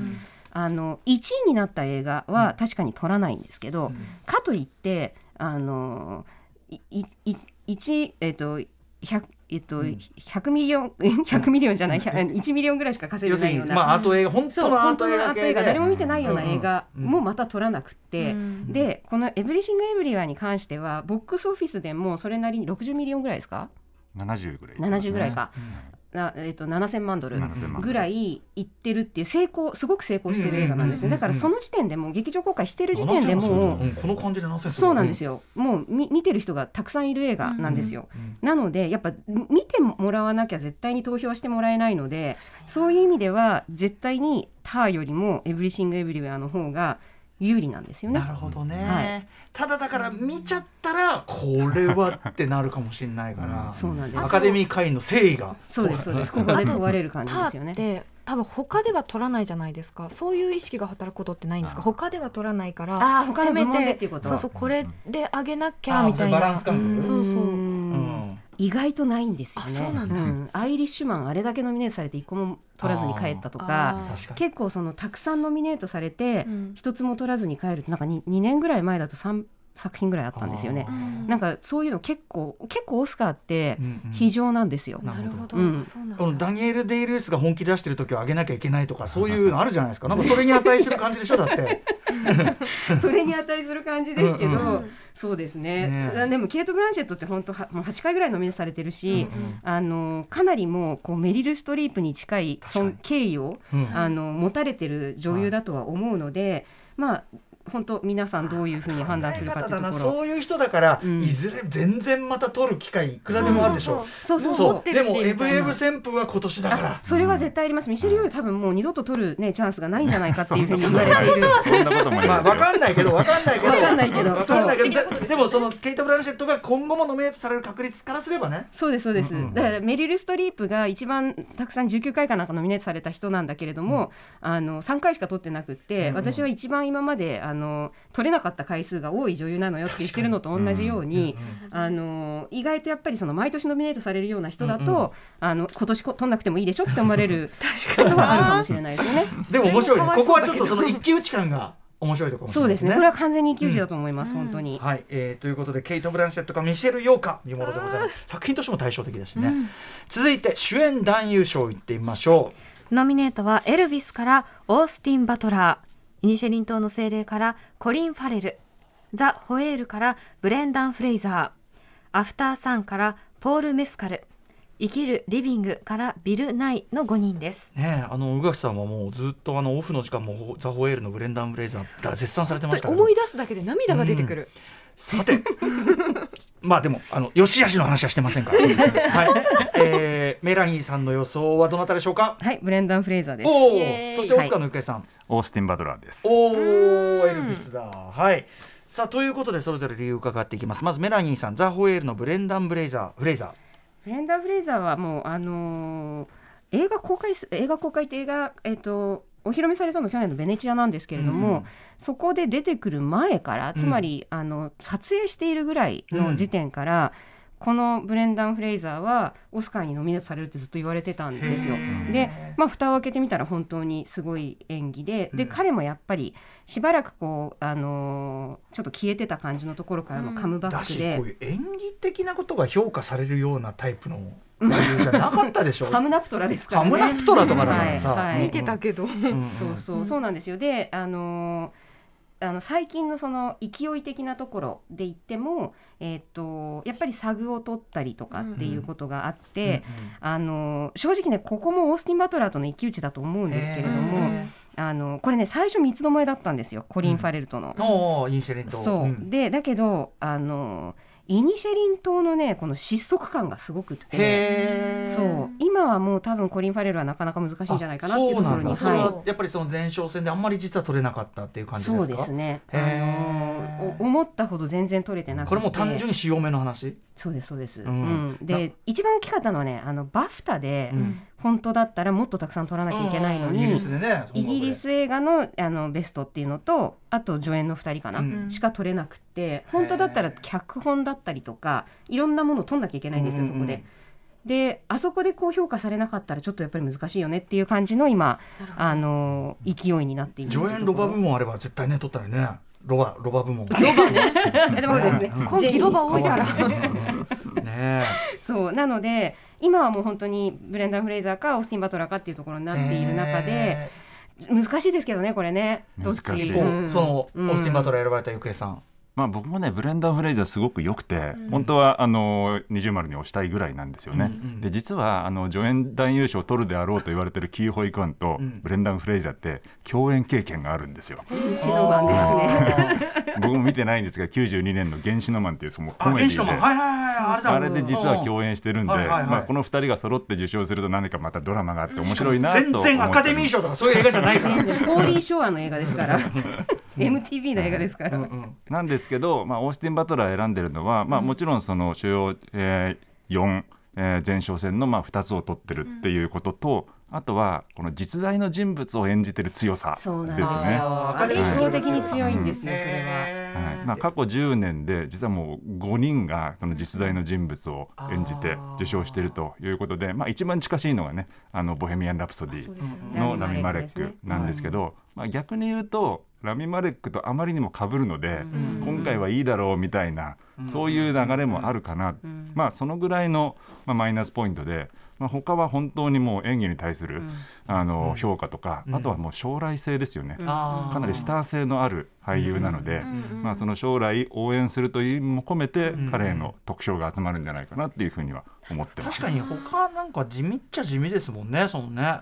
あの1位になった映画は確かに取らないんですけど、かといってあのいいい一えっ、と100えっと、100ミリオン 100ミリオンじゃない1ミリオンぐらいしか稼い要ですないような、まあアート映画本当のアー本当のアートト映画映画誰も見てないような映画もまた撮らなくて、うん。でこの「エブリシング・エブリワー」に関してはボックスオフィスでもそれなりに60ミリオンぐらいですか？70ぐらい、70ぐらいか、なえっと7000万ドル7000万ぐらいいってるっていう成功すごく成功してる映画なんですねだからその時点でもう劇場公開してる時点でもううんこの感じで7000そうなんですよ。よもう見見てる人がたくさんいる映画なんですよ、うんなのでやっぱ見てもらわなきゃ絶対に投票はしてもらえないのでそういう意味では絶対に「ター」よりも「エブリシング・エブリウェア」の方が有利なんですよねな。るほどね、はいただだから見ちゃったらこれはってなるかもしれないから、そうなんです。アカデミー会員の誠意が。そうですそうです。ここで。問われる感じパですよね。ーって多分他では取らないじゃないですか。そういう意識が働くことってないんですか？他では取らないからあー他の部門せめでっていうことそうそうこれで上げなきゃみたいな。バランス感覚。うん。そうそう。うん意外とないんですよね。あそうなんだんアイリッシュマンあれだけノミネートされて一個も取らずに帰ったとか。結構そのたくさんノミネートされてうん一つも取らずに帰るなんか 2, 2年ぐらい前だと3作品ぐらいあったんですよね。なんかそういうの結構結構オスカーって非常なんですよ。ななるほど、このダニエル・デイ・ルースが本気出してる時は上げなきゃいけないとかそういうのあるじゃないですか。なんかそれに値する感じでしょ？だって。それに値する感じですけど、うんうんそうですね。ねでもケイト・ブランシェットって本当はもう8回ぐらいノミネートされてるし、うんうんあのかなりもうこうメリル・ストリープに近い尊敬意を、うん。あの持たれてる女優だとは思うので、まあ本当皆さんどういうふうに判断するかっていうところ。そういう人だから、うん。いずれ全然また取る機会いくらでもあるでしょそうそうそそう。うでもエブエブ旋風は今年だから。あそれは絶対あります。ミシェル・ヨール多分もう二度と取るねチャンスがないんじゃないかっていうふうに言われている。そんなこともないまあわかんないけどわかんないけど。わかんないけど。わかんないけど。ででもそのケイト・ブランシェットが今後もノミネートされる確率からすればね。そうですそうです、うんうんだからメリル・ストリープが一番たくさん19回かなんかノミネートされた人なんだけれども、あの3回しか取ってなくって、私は一番今まであの取れなかった回数が多い女優なのよって言ってるのと同じように、あの意外とやっぱりその毎年ノミネートされるような人だと、うんうん。あの今年こ取んなくてもいいでしょって思われる ことはあるかもしれないですよね。でも面白いね。ここはちょっとその一騎打ち感が面白いところそうですね。これは完全に一騎打ちだと思います、うん。本当に。はい、えー、ということでケイト・ブランシェットかミシェル・ヨーカ見ものでございます。作品としても対照的だしね、うん続いて主演男優賞いってみましょノミネートはエルビスからオースティン・バトラーイニシェリン島の精霊からコリン・ファレルザ・ホエールからブレンダン・フレイザーアフター・サンからポール・メスカル生きる・リビングからビル・ナイの5人です。うねえあの宇垣さんはもうずっとあのオフの時間もザ・ホエールのブレンダン・ブレイザーだ絶賛されてました思い出すだけで涙が出てくる、さて。まあでもあの良し悪しの話はしてませんから、はい。えー、メラニーさんの予想はどなたでしょうか？はいブレンダン・フレイザーです。おそしてオスカーの行方さん、オースティン・バトラーです。おおエルビスだ。はい。さあということでそれぞれ理由伺っていきます。まずメラニーさんザ・ホエールのブレンダン・ブレイザーフレイザー。ブレンダン・フレイザーはもうあのー映画公開す映画公開って映画えっ、とお披露目されたの去年のベネチアなんですけれども、うんそこで出てくる前からつまり、あの撮影しているぐらいの時点から、このブレンダン・フレイザーはオスカーにノミネートされるってずっと言われてたんですよ。で、まあ、蓋を開けてみたら本当にすごい演技でで、うん。彼もやっぱりしばらくこう、あのーちょっと消えてた感じのところからのカムバッだクで。しこういう演技的なことが評価されるようなタイプの俳優じゃなかったでしょ ハムナプトラですからね。ハムナプトラとかだから。さ、はいはい。見てたけど、うんそうそう。そうなんですよ。であのーあの最近のその勢い的なところで言っても、えー、とやっぱりサグを取ったりとかっていうことがあって、あのー正直ねここもオースティン・バトラーとの一騎打ちだと思うんですけれども、あのこれね最初三つどもえだったんですよ。コリン・ファレルとの。おーインシェリンとそう、ん。でだけどあのイニシェリン島のねこの失速感がすごくって。そう。今はもう多分コリン・ファレルはなかなか難しいんじゃないかなっていうところにあそうなんだ。それははやっぱりその前哨戦であんまり実は取れなかったっていう感い、じですか？そうですね、あのお思ったほど全然取れてなくて。これも単純に潮目の話？そうですそうです、ううん。んで一番大きかったのはねあのバフタで、うん本当だったらもっとたくさん取らなきゃいけないのに、イギリスでね。イギリス映画のあのベストっていうのとあと助演の2人かな、うん。しか取れなくて本当だったら脚本だったりとかいろんなものを取んなきゃいけないんですよ、うんうんうん。そこで。であそこでこう評価されなかったらちょっとやっぱり難しいよねっていう感じの今あの勢いになっている助演ロバ部門あれば絶対ね取ったらねロバロバ部門。でも ですね。うん。今期ロバ多いからね。そうなので今はもう本当にブレンダン・フレイザーかオースティン・バトラーかっていうところになっている中で、え難しいですけどねこれね。どっち？難しい。ーうん。そのオうん。ースティン・バトラー選ばれたゆくえさん。まあ、僕もねブレンダン・フレイザーすごく良くて、本当はあの二重丸に押したいぐらいなんですよね。うんうんで実はあの助演男優賞を取るであろうと言われてるキー・ホイ・クワンとうん。ブレンダン・フレイザーって共演経験があるんですよ。西の番ですね。僕も見てないんですが92年の「原始のマン」っていうそのコあメディで。あれで実は共演してるんで、まあ、この2人が揃って受賞すると何かまたドラマがあって面白いなと思って全然アカデミー賞とかそういう映画じゃないから。全然ポーリー・ショアの映画ですから。MTV の映画ですから、なんですけど、まあ、オースティン・バトラー選んでるのは、まあ、もちろんその主要、えー、4、えー前哨戦のまあ2つを取ってるっていうことと、あとはこの実在の人物を演じてる強さですそうなんですよ。ね。ああれ圧倒的に強いんですよ、それは。はい。まあ、過去10年で実はもう5人がその実在の人物を演じて受賞しているということで、まあ、一番近しいのがね「あのボヘミアン・ラプソディ」のラミ・マレックなんですけど、まあ、逆に言うとラミ・マレックとあまりにも被るので、今回はいいだろうみたいな、そういう流れもあるかな、まあそのぐらいの、まあ、マイナスポイントで、まあ、他は本当にもう演技に対する、あの評価とか、あとはもう将来性ですよね。かなりスター性のある俳優なので、まあ、その将来応援するという意味も込めて、彼への得票が集まるんじゃないかなっていうふうには思ってます。確かに他なんか地味っちゃ地味ですもんねそのね、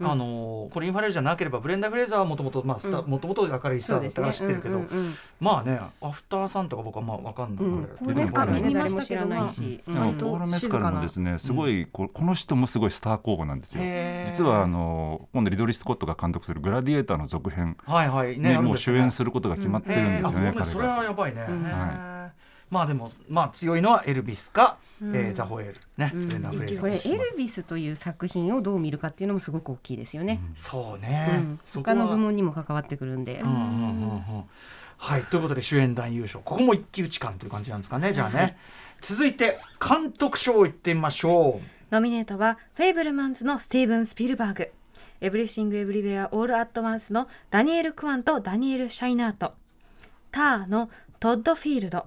あのコリン・ファレルじゃなければブレンダー・フレイザーはもともとまあスタもともと明るいスターだったから知ってるけど、うんうんうん。まあねアフターさんとか僕はまあわかんない、うん。あれポール・メスカもね見ましたけど誰も知らないしまあでも割とポール・メスカルもですねすごいここの人もすごいスター候補なんですよ。実はあの今度リドリー・スコットが監督する「グラディエーター」の続編はいはい。ねにもう主演することが決まってるんですよね、へー。あ僕それは。やばいね、ん。へーまあでもまあ強いのはエルビスか、えーザ・ホエールね、ブレンダー・フレイザこれーエルビスという作品をどう見るかっていうのもすごく大きいですよね。そうね、うん。そこは他の部門にも関わってくるんで。うんうんうんうん。はい。ということで主演男優賞。ここも一騎打ち感という感じなんですかねじゃあね。続いて監督賞いってみましょう。ノミネートはフェイブルマンズのスティーブン・スピルバーグ。エブリシング・エブリウェア・オール・アット・ワンスのダニエル・クワンとダニエル・シャイナート。ターのトッド・フィールド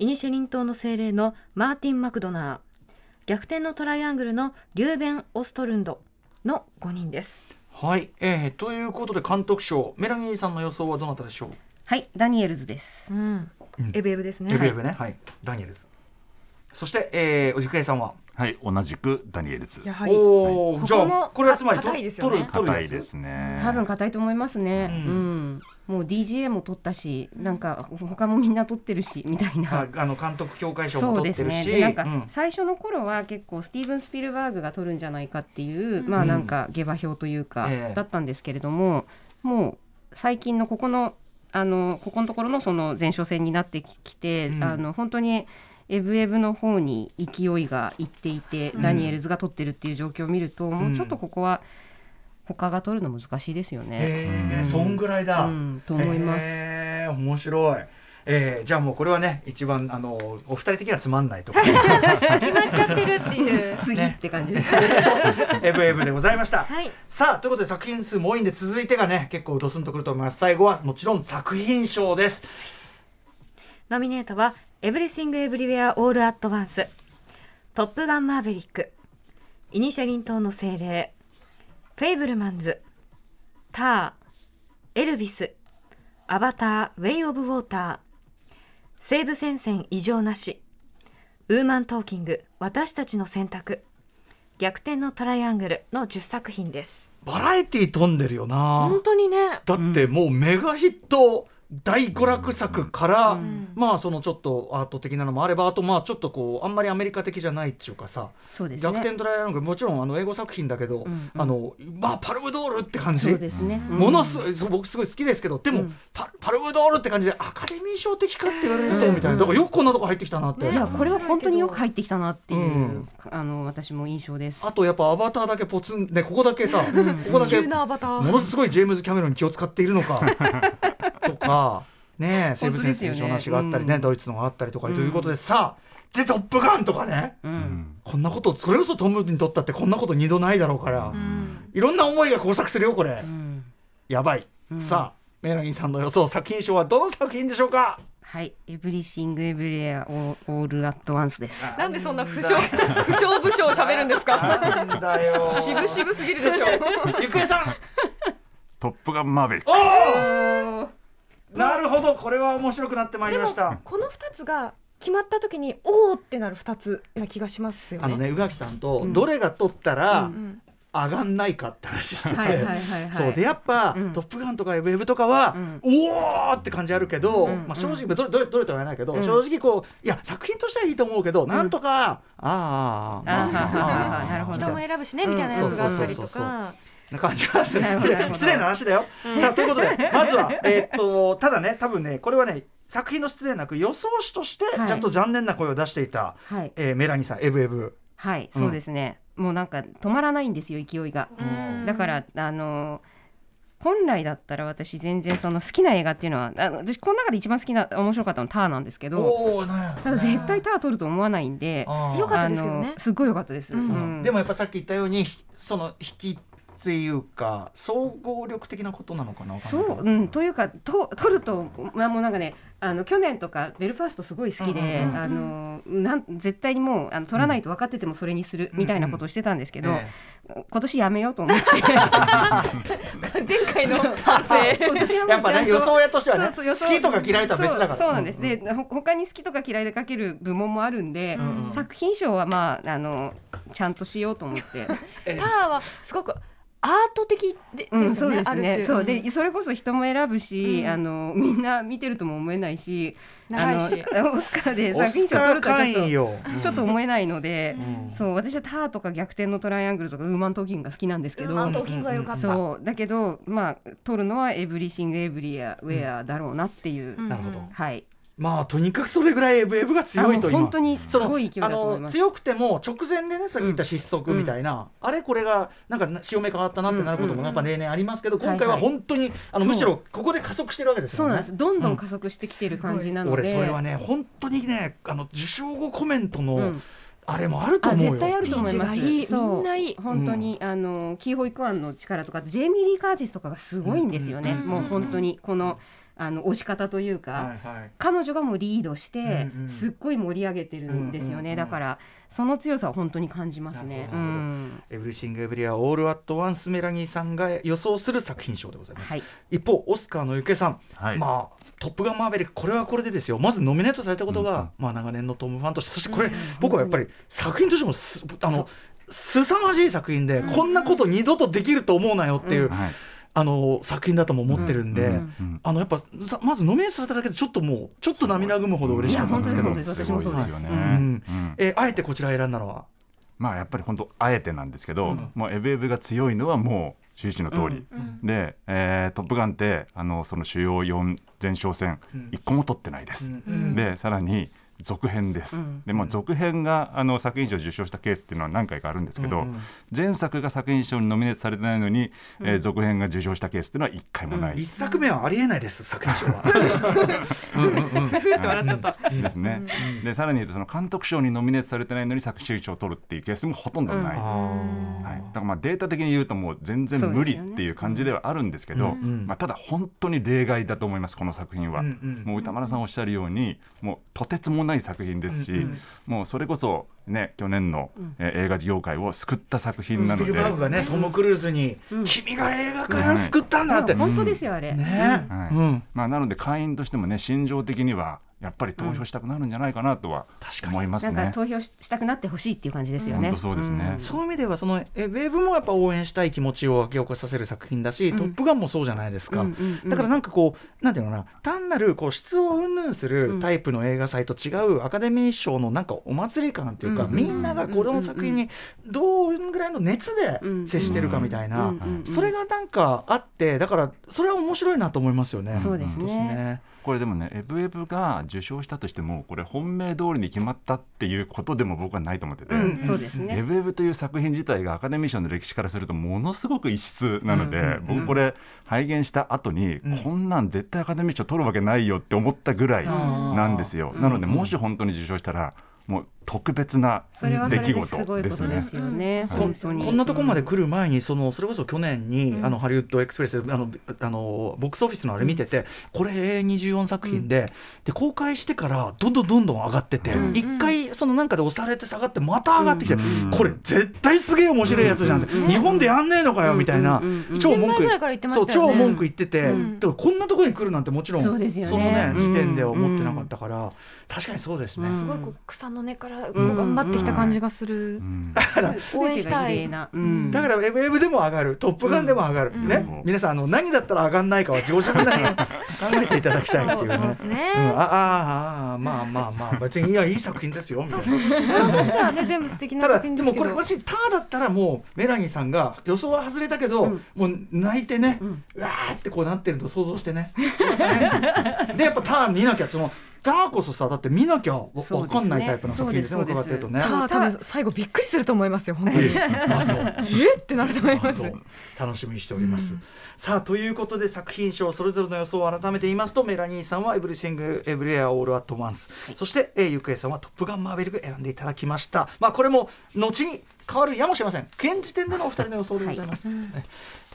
イニシェリン島の精霊のマーティン・マクドナー。逆転のトライアングルのリューベン・オストルンドの5人です。はい、えー、ということで監督賞メラニーさんの予想はどなたでしょう、はい、ダニエルズです。うん、エブエブですね。エブエブね。はい。ダニエルズ。そして、えー、おじくえさんは？はい同じくダニエルズ。やはり。おーじゃあこれはつまりと硬いですよね。取る取るやつ？硬いですね。多分硬いと思いますね。ううんん。もう DGA も取ったし、なんか他もみんな取ってるしみたいな。ああの監督協会賞もそうですね。取ってるし。でなんかうん。最初の頃は結構スティーブン・スピルバーグが取るんじゃないかっていう、まあなんか下馬評というか、ええ。だったんですけれども、もう最近のここのあのここのところのその前哨戦になってきて、うん。あの本当に。エブエブの方に勢いがいっていて、ダニエルズが取ってるっていう状況を見ると、もうちょっとここは他が取るの難しいですよね。えー、そんぐらいだ、うんと思います。えー、面白い。えー、じゃあもうこれはね一番あのお二人的にはつまんないところ。決まっちゃってるっていう。次って感じです。エブエブでございました、はい。さあということで作品数も多いんで続いてがね結構ドスンとくると思います。最後はもちろん作品賞です。ノミネートは「エブリシング・エブリウェア・オール・アット・ワンス」「トップガン・マーヴェリック」イニシェリン島の精霊フェイブルマンズターエルビスアバターウェイ・オブ・ウォーター西部戦線異常なしウーマントーキング私たちの選択逆転のトライアングルの10作品です。バラエティー飛んでるよな。本当にね。だってもうメガヒット大娯楽作から、まあそのちょっとアート的なのもあればあとまあちょっとこうあんまりアメリカ的じゃないっていうかさ、そうですね。逆転トライアングルもちろんあの英語作品だけど、んうん。あのまあパルムドールって感じ。そうですね、ものすごいそう僕すごい好きですけどでも、パパルムドールって感じでアカデミー賞的かって言われると、みたいな。だからよくこんなとこ入ってきたなって、いやこれは本当によく入ってきたなっていう、うん。あの私も印象です。あとやっぱアバターだけポツンねここだけさ、ここだけものすごいジェームズ・キャメロンに気を使っているのか とかねえ西部戦争の話があったりね、うん。ドイツのがあったりとかということで、さあで「トップガン」とかね。ううん。んこんなことそれこそトムにとったってこんなこと二度ないだろうから、いろんな思いが交錯するよこれ、うん。やばい、さあメラニーさんの予想作品賞はどの作品でしょうか？はい。エブリシングエブリエアオールアットワンスです。なんでそんな不詳 不詳不詳喋るんですか？なんだよ。渋々すぎるでしょ。ゆくえさん。トップガンマーベリック。おおなるほど。これは面白くなってまいりました。この2つが決まった時におおってなる2つな気がしますよね。あのね宇垣さんとどれが取ったらん上がんないかって話してて、はいはいはいはいそう。でやっぱ、うん。トップガン」とか「ウェブ」とかは、うん。おおって感じあるけど、うんまあ、正直どれどれどれとは言わないけど、うん。正直こういや作品としてはいいと思うけど、なんとかあああああーはー。はーはーなるほど。人も選ぶしねみたいなやつがあったりとそうそうそうそうかな感じなんでなるほどなるほどす失礼な話だよ。さあということで まずは、えーっとただね多分ねこれはね作品の失礼なく予想手としてはい。ちゃんと残念な声を出していた、はい。えーメラニーさんエブエブ。はいそうですね、もうなんか止まらないんですよ勢いが、うん。だからあの本来だったら私全然その好きな映画っていうのはあ私この中で一番好きな面白かったのはターなんですけど。ただ絶対ター取ると思わないんでよかったですけどね。すっごい良かったです、うん。うん。でもやっぱさっき言ったようにその引きっていうか総合力的なことなのかなそう、うん、というかと取ると、まあ、もうなんかねあの去年とかベルファーストすごい好きで、うんうんうんあのなん絶対にもうあの取らないと分かっててもそれにするみたいなことをしてたんですけど、え今年やめようと思って。前回の 反省今年はやっぱね予想屋としてはねそうそう予想。好きとか嫌いとは別だから。そうそうなんです、うんでほ他に好きとか嫌いで書ける部門もあるんで、んうん。作品賞はまああのちゃんとしようと思って。え。ターはすごくアート的でうん、そうですね。そう。でそれこそ人も選ぶし、うん。あのみんな見てるとも思えないしあ長いし。の オスカーでオ作品スカー賞取るとは会員ちょっよ。とちょっと思えないので、うん。そう私はターとか逆転のトライアングルとかウーマントーキングが好きなんですけど、ウーマントーキングが良かった、そうだけどまあ取るのはエブリシングエブリアウェアだろうなっていう、うん。なるほど。はいまあとにかくそれぐらいエブエブが強いと本当にすごい勢いだと思います。強くても直前でねさっき言った失速みたいな、あれこれがなんか潮目変わったなってなることもやっぱ例年ありますけど、今回は本当にあのそう。むしろここで加速してるわけですよね。そうなんです。どんどん加速してきてる感じなので、俺それはね本当にねあの受賞後コメントの、うん。あれもあるとあ思うよ。絶対あると思います。いい。そう。みんないい。本当に、あのキーホイクワンの力とかジェイミー・リー・カーティスとかがすごいんですよね。うん。もう本当にこのあの押し方というか、はいはい。彼女がもうリードして、うんうん。すっごい盛り上げてるんですよね。うんうんうんだからその強さは本当に感じますね。エブリシング・エブリウェア・オール・アット・ワンス・メラニーさんが予想する作品賞でございます、はい。一方オスカーのゆけさん、はい。まあ「トップガンマーヴェリック」これはこれでですよ。まずノミネートされたことが、うんうん。まあ、長年のトムファンとしてそしてこれ、僕はやっぱり作品としてもすあの凄まじい作品で、こんなこと二度とできると思うなよっていう、はいあの作品だとも思ってるんで、うんうんあのやっぱさまずノミネートされただけでちょっともうちょっと涙ぐむほど嬉しかったんですけど。いや本当です本当です。私もそうです。ごいよね。あえてこちら選んだのは？まあやっぱり本当あえてなんですけど、うん。もうエブエブが強いのはもう終始の通り、で、えートップガン」ってあのその主要4前哨戦うん。1個も取ってないです、うん。でさらに続編です、うん。でも続編があの作品賞を受賞したケースっていうのは何回かあるんですけど、うんうん。前作が作品賞にノミネートされてないのに、えー続編が受賞したケースっていうのは1回もない、一作目はありえないです作品賞は。ふって笑っちゃった。ですね、でさらに言うとその監督賞にノミネートされてないのに作品賞を取るっていうケースもほとんどない、はい、だからまあデータ的に言うともう全然無理っていう感じではあるんですけどん。まあ、ただ本当に例外だと思いますこの作品は、うんうん。もう歌丸さんおっしゃるようにもうとてつもないない作品ですし、もうそれこそね去年の、えー映画業界を救った作品なので、スピルバーグがねトム・クルーズに「君が映画界を救ったんだ」って、本当ですよあれ、ね、はい。うん。まあ、なので会員としてもね心情的にはやっぱり投票したくなるんじゃないかなとは思いますなんかね。投票ししたくなってほしいっていう感じですよね。本当そうですね。ん。そういう意味ではそのえウェーブもやっぱ応援したい気持ちを湧き起こさせる作品だし、トップガンもそうじゃないですか、うんうんうん。だからなんかこうなんていうのかな単なるこう質を云々するタイプの映画祭と違うアカデミー賞のなんかお祭り感っていうか、うんうんみんながこれの作品にどんぐらいの熱で接してるかみたいな、うんうんうんそれがなんかあってだからそれは面白いなと思いますよね。そうですねこれでもねエブエブが受賞したとしてもこれ本命通りに決まったっていうことでも僕はないと思ってて、うんそうですね。エブエブという作品自体がアカデミー賞の歴史からするとものすごく異質なので、うんうんうん僕これ拝見した後に、うん。こんなん絶対アカデミー賞取るわけないよって思ったぐらいなんですよ、なのでもし本当に受賞したらもう特別な出来事ですね。ことですよね。こん本当に。こんなところまで来る前にそのそれこそ去年に、あのハリウッドエクスプレスであのあのボックスオフィスのあれ見てて、これ24作品で,、で公開してからどんどんどんどん上がっててうん。一、回そのなんかで押されて下がってまた上がってきて、うん。これ絶対すげえ面白いやつじゃんって、日本でやんねえのかよみたいな、うん。うん。うん超文句。そう超文句言ってて、うんだからこんなところに来るなんてもちろんそうですよね。のねうん時点では思ってなかったから、確かにそうですね。うん。すごい草の根からこう頑張ってきた感じがする。うん。応援したいだからウェブウェブでも上がる、トップガンでも上がる、うん。ね。うん、皆さんあの何だったら上がんないかは自自分なりに 考えていただきたいっていうね。あああまあまあまあ別にいやいい作品ですよみたいな。としてはね全部素敵なただ作品ですけど。でもこれもしターだったらもうメラニーさんが予想は外れたけど、もう泣いてね、うわーってこうなってると想像してね。ね。でやっぱターン見なきゃそのターこそさだって見なきゃわそうですね。わかんないタイプの作品ですね伺ってるとね。多分最後びっくりすると思いますよ本当に。えってなると思います。楽しみにしております、さあということで作品賞それぞれの予想を改めて言いますとメラニーさんは「エブリシング・エブリエア・オール・アット・ワンス」そして、えー、ゆくえさんは「トップガン・マーベリック」選んでいただきました。まあこれも後に変わるやもしれません。現時点でのお二人の予想でございます、ね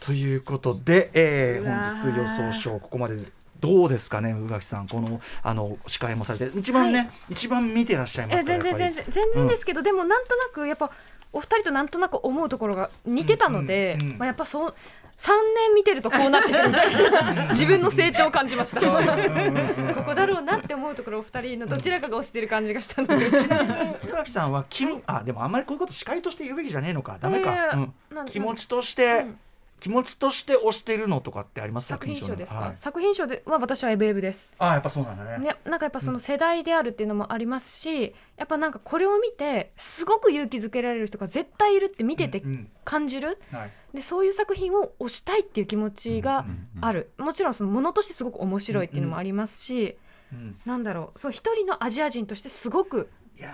ということで、えー本日予想賞ここまでどうですかね宇垣さんこのあの司会もされて。一番ね、は一番見てらっしゃいまえす全然全然全然ですけど、でもなんとなくやっぱお二人となんとなく思うところが似てたので、うんうんうん。まあやっぱそう3年見てるとこうなってくるみたいな自分の成長を感じました。ここだろうなって思うところお二人のどちらかが推してる感じがしたので。ちなみに宇垣さんは気も、あでもあんまりこういうこと司会として言うべきじゃねえのか。ダメか、いやいやうん。気持ちとして、うん気持ちとして推してるのとかってあります？作品賞ですか、はい、作品賞では私はエブエブです。あやっぱそうなんだね。ね、なんかやっぱその世代であるっていうのもありますし、やっぱなんかこれを見てすごく勇気づけられる人が絶対いるって見ててうんうん。感じる、はい。でそういう作品を推したいっていう気持ちがある、もちろんそのものとしてすごく面白いっていうのもありますし、うん。なんだろう。そう一人のアジア人としてすごく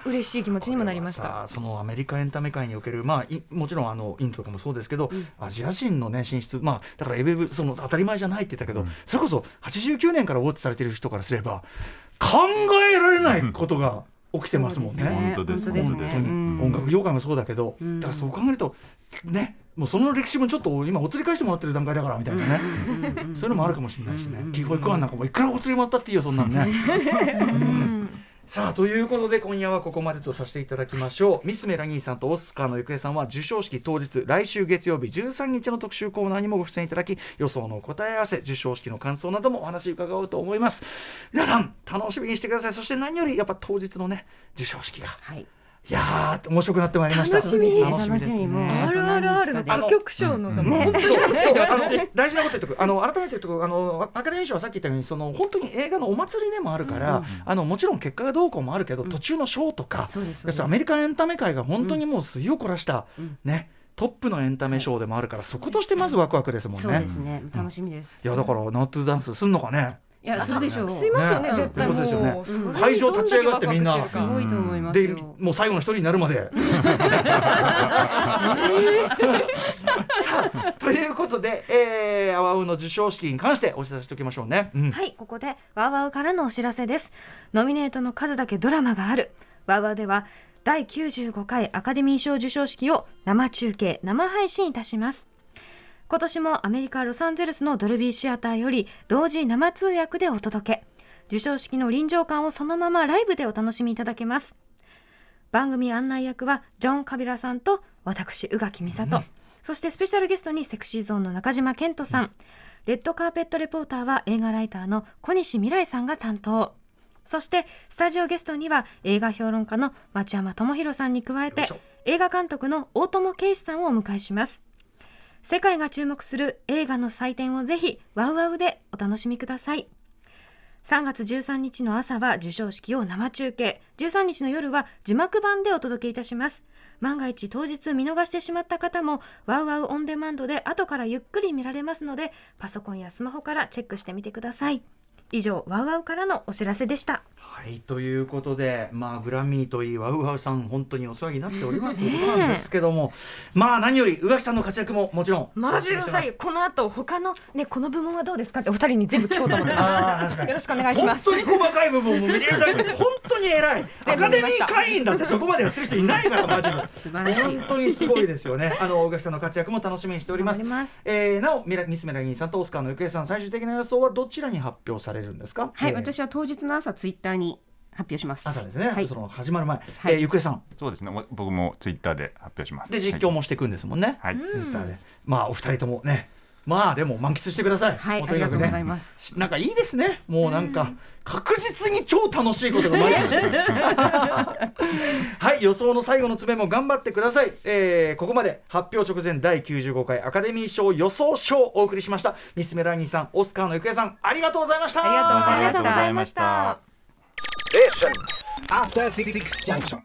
嬉しい気持ちにもなりました。さそのアメリカエンタメ界における、まあ、いもちろんあのインドとかもそうですけど、アジア人の、ね、進出、まあ、だからエベブその当たり前じゃないって言ったけど、それこそ89年からウォッチされてる人からすれば考えられないことが起きてますもんね。本当です本当にね。うん。音楽業界もそうだけど、ん。だからそう考えるとねもうその歴史もちょっと今お釣り返してもらってる段階だからみたいなね、そういうのもあるかもしれないしね、保育園なんかもいくらお釣りもらったっていいよそんなのね。さあということで今夜はここまでとさせていただきましょう。ミス・メラニーさんとオスカーの行方さんは授賞式当日来週月曜日13日の特集コーナーにもご出演いただき予想の答え合わせ授賞式の感想などもお話伺おうと思います。皆さん楽しみにしてください。そして何よりやっぱ当日のね授賞式が。はい。いやー面白くなってまいりました。楽しみ。楽しみです楽しみもう。ねあるある。あるの歌曲賞の。う本当にそう楽しみでそう。あの私大事なこと言っておく。あの改めて言っておく。あのアカデミー賞はさっき言ったようにその本当に映画のお祭りでもあるから、あのもちろん結果がどうこうもあるけど、途中のショーとか、アメリカンエンタメ界が本当にもう水を凝らした、ねトップのエンタメショーでもあるから、そことしてまずワクワクですもんそうね。ですね。楽しみです。いやだからナットゥダンスすんのかね。いや、するでしょう。しますよねね絶対もう会場立ち上がってみんなすごいと思いますでよ。もう最後の一人になるまで。さあということで、えー、アワウの授賞式に関してお知らせしておきましょうね。うんはい、ここでワウワウからのお知らせです。ノミネートの数だけドラマがある。ワウワウでは第95回アカデミー賞授賞式を生中継、生配信いたします。今年もアメリカ・ロサンゼルスのドルビーシアターより同時生通訳でお届け。授賞式の臨場感をそのままライブでお楽しみいただけます。番組案内役はジョン・カビラさんと私宇垣美里、そしてスペシャルゲストにセクシーゾーンの中島健人さん、レッドカーペットレポーターは映画ライターの小西未来さんが担当。そしてスタジオゲストには映画評論家の町山智博さんに加えて映画監督の大友圭司さんをお迎えします世界が注目する映画の祭典をぜひワウワウでお楽しみください。3月13日の朝は授賞式を生中継。13日の夜は字幕版でお届けいたします。万が一当日見逃してしまった方もワウワウオンデマンドで後からゆっくり見られますのでパソコンやスマホからチェックしてみてください。以上ワウワウからのお知らせでした。はいということで、まあ、グラミーといいワウワウさん本当にお世話になっておりますということなんですけども、まあ何より宇垣さんの活躍ももちろんマジでさい。この後他のねこの部門はどうですかってお二人に全部聞こうと思ってますよろしくお願いします。本当に細かい部分も見れるだけで本当に偉い。アカデミー会員だってそこまでやってる人いないから マジで。本当にすごいですよね。あの宇垣さんの活躍も楽しみにしております。ますえーなおミスメラギンさんとオスカーのゆくえさん最終的な予想はどちらに発表されるんですか？はい、えー私は当日の朝ツイッターに発表します。朝ですね。はい。その始まる前、はい。えーゆくえさん。そうですね。お僕もツイッターで発表します。で実況もしていくんですもんね。はい、はいツイッターで。まあお二人ともね。まあでも満喫してください。はいねありがとうございますしなんかいいですね。もうなんか確実に超楽しいことが毎日。はい予想の最後の詰めも頑張ってください。えーここまで発表直前第95回アカデミー賞予想賞をお送りしました。ミスメラニーさん、オスカーのゆくえさん、ありがとうございました。ありがとうございましたありがとうございました。After Six Junction.